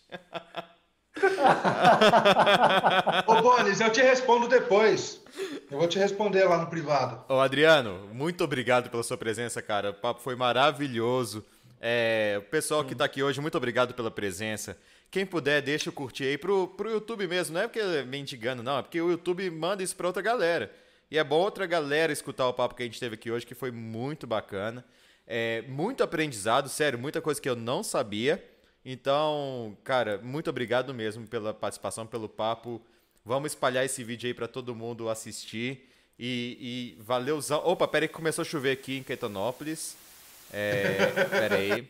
(laughs) Ô, Bones, eu te respondo depois. Eu vou te responder lá no privado. Ô, Adriano, muito obrigado pela sua presença, cara. O papo foi maravilhoso. É, o pessoal que tá aqui hoje, muito obrigado pela presença. Quem puder, deixa o curtir aí pro, pro YouTube mesmo. Não é porque é mendigando, não. É porque o YouTube manda isso pra outra galera. E é bom outra galera escutar o papo que a gente teve aqui hoje, que foi muito bacana. É, muito aprendizado, sério, muita coisa que eu não sabia. Então, cara, muito obrigado mesmo pela participação, pelo papo. Vamos espalhar esse vídeo aí para todo mundo assistir. E, e valeu. Opa, pera aí que começou a chover aqui em Caetanópolis. É, pera aí.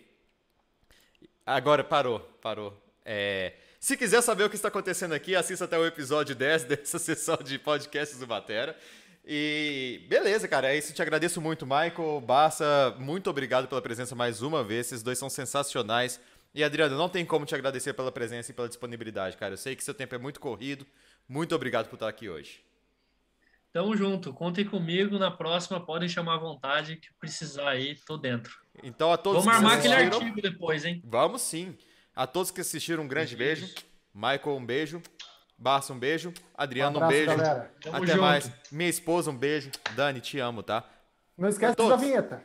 Agora parou, parou. É, se quiser saber o que está acontecendo aqui, assista até o episódio 10 (laughs) dessa sessão de podcasts do Batera. E beleza, cara, é isso. Te agradeço muito, Michael. Barça, muito obrigado pela presença mais uma vez. Esses dois são sensacionais. E Adriano, não tem como te agradecer pela presença e pela disponibilidade, cara. Eu sei que seu tempo é muito corrido. Muito obrigado por estar aqui hoje. Tamo junto. Contem comigo. Na próxima, podem chamar à vontade. Que precisar aí, tô dentro. Então, a todos Vamos armar aquele artigo depois, hein? Vamos sim. A todos que assistiram, um grande beijo. Michael, um beijo. Barça, um beijo. Adriano, um, abraço, um beijo. Até junto. mais. Minha esposa, um beijo. Dani, te amo, tá? Não esquece da vinheta.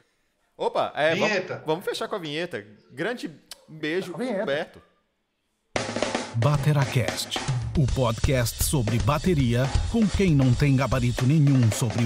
Opa, é, vinheta. Vamos, vamos, fechar com a vinheta. Grande beijo, Roberto. Bateracast, o podcast sobre bateria com quem não tem gabarito nenhum sobre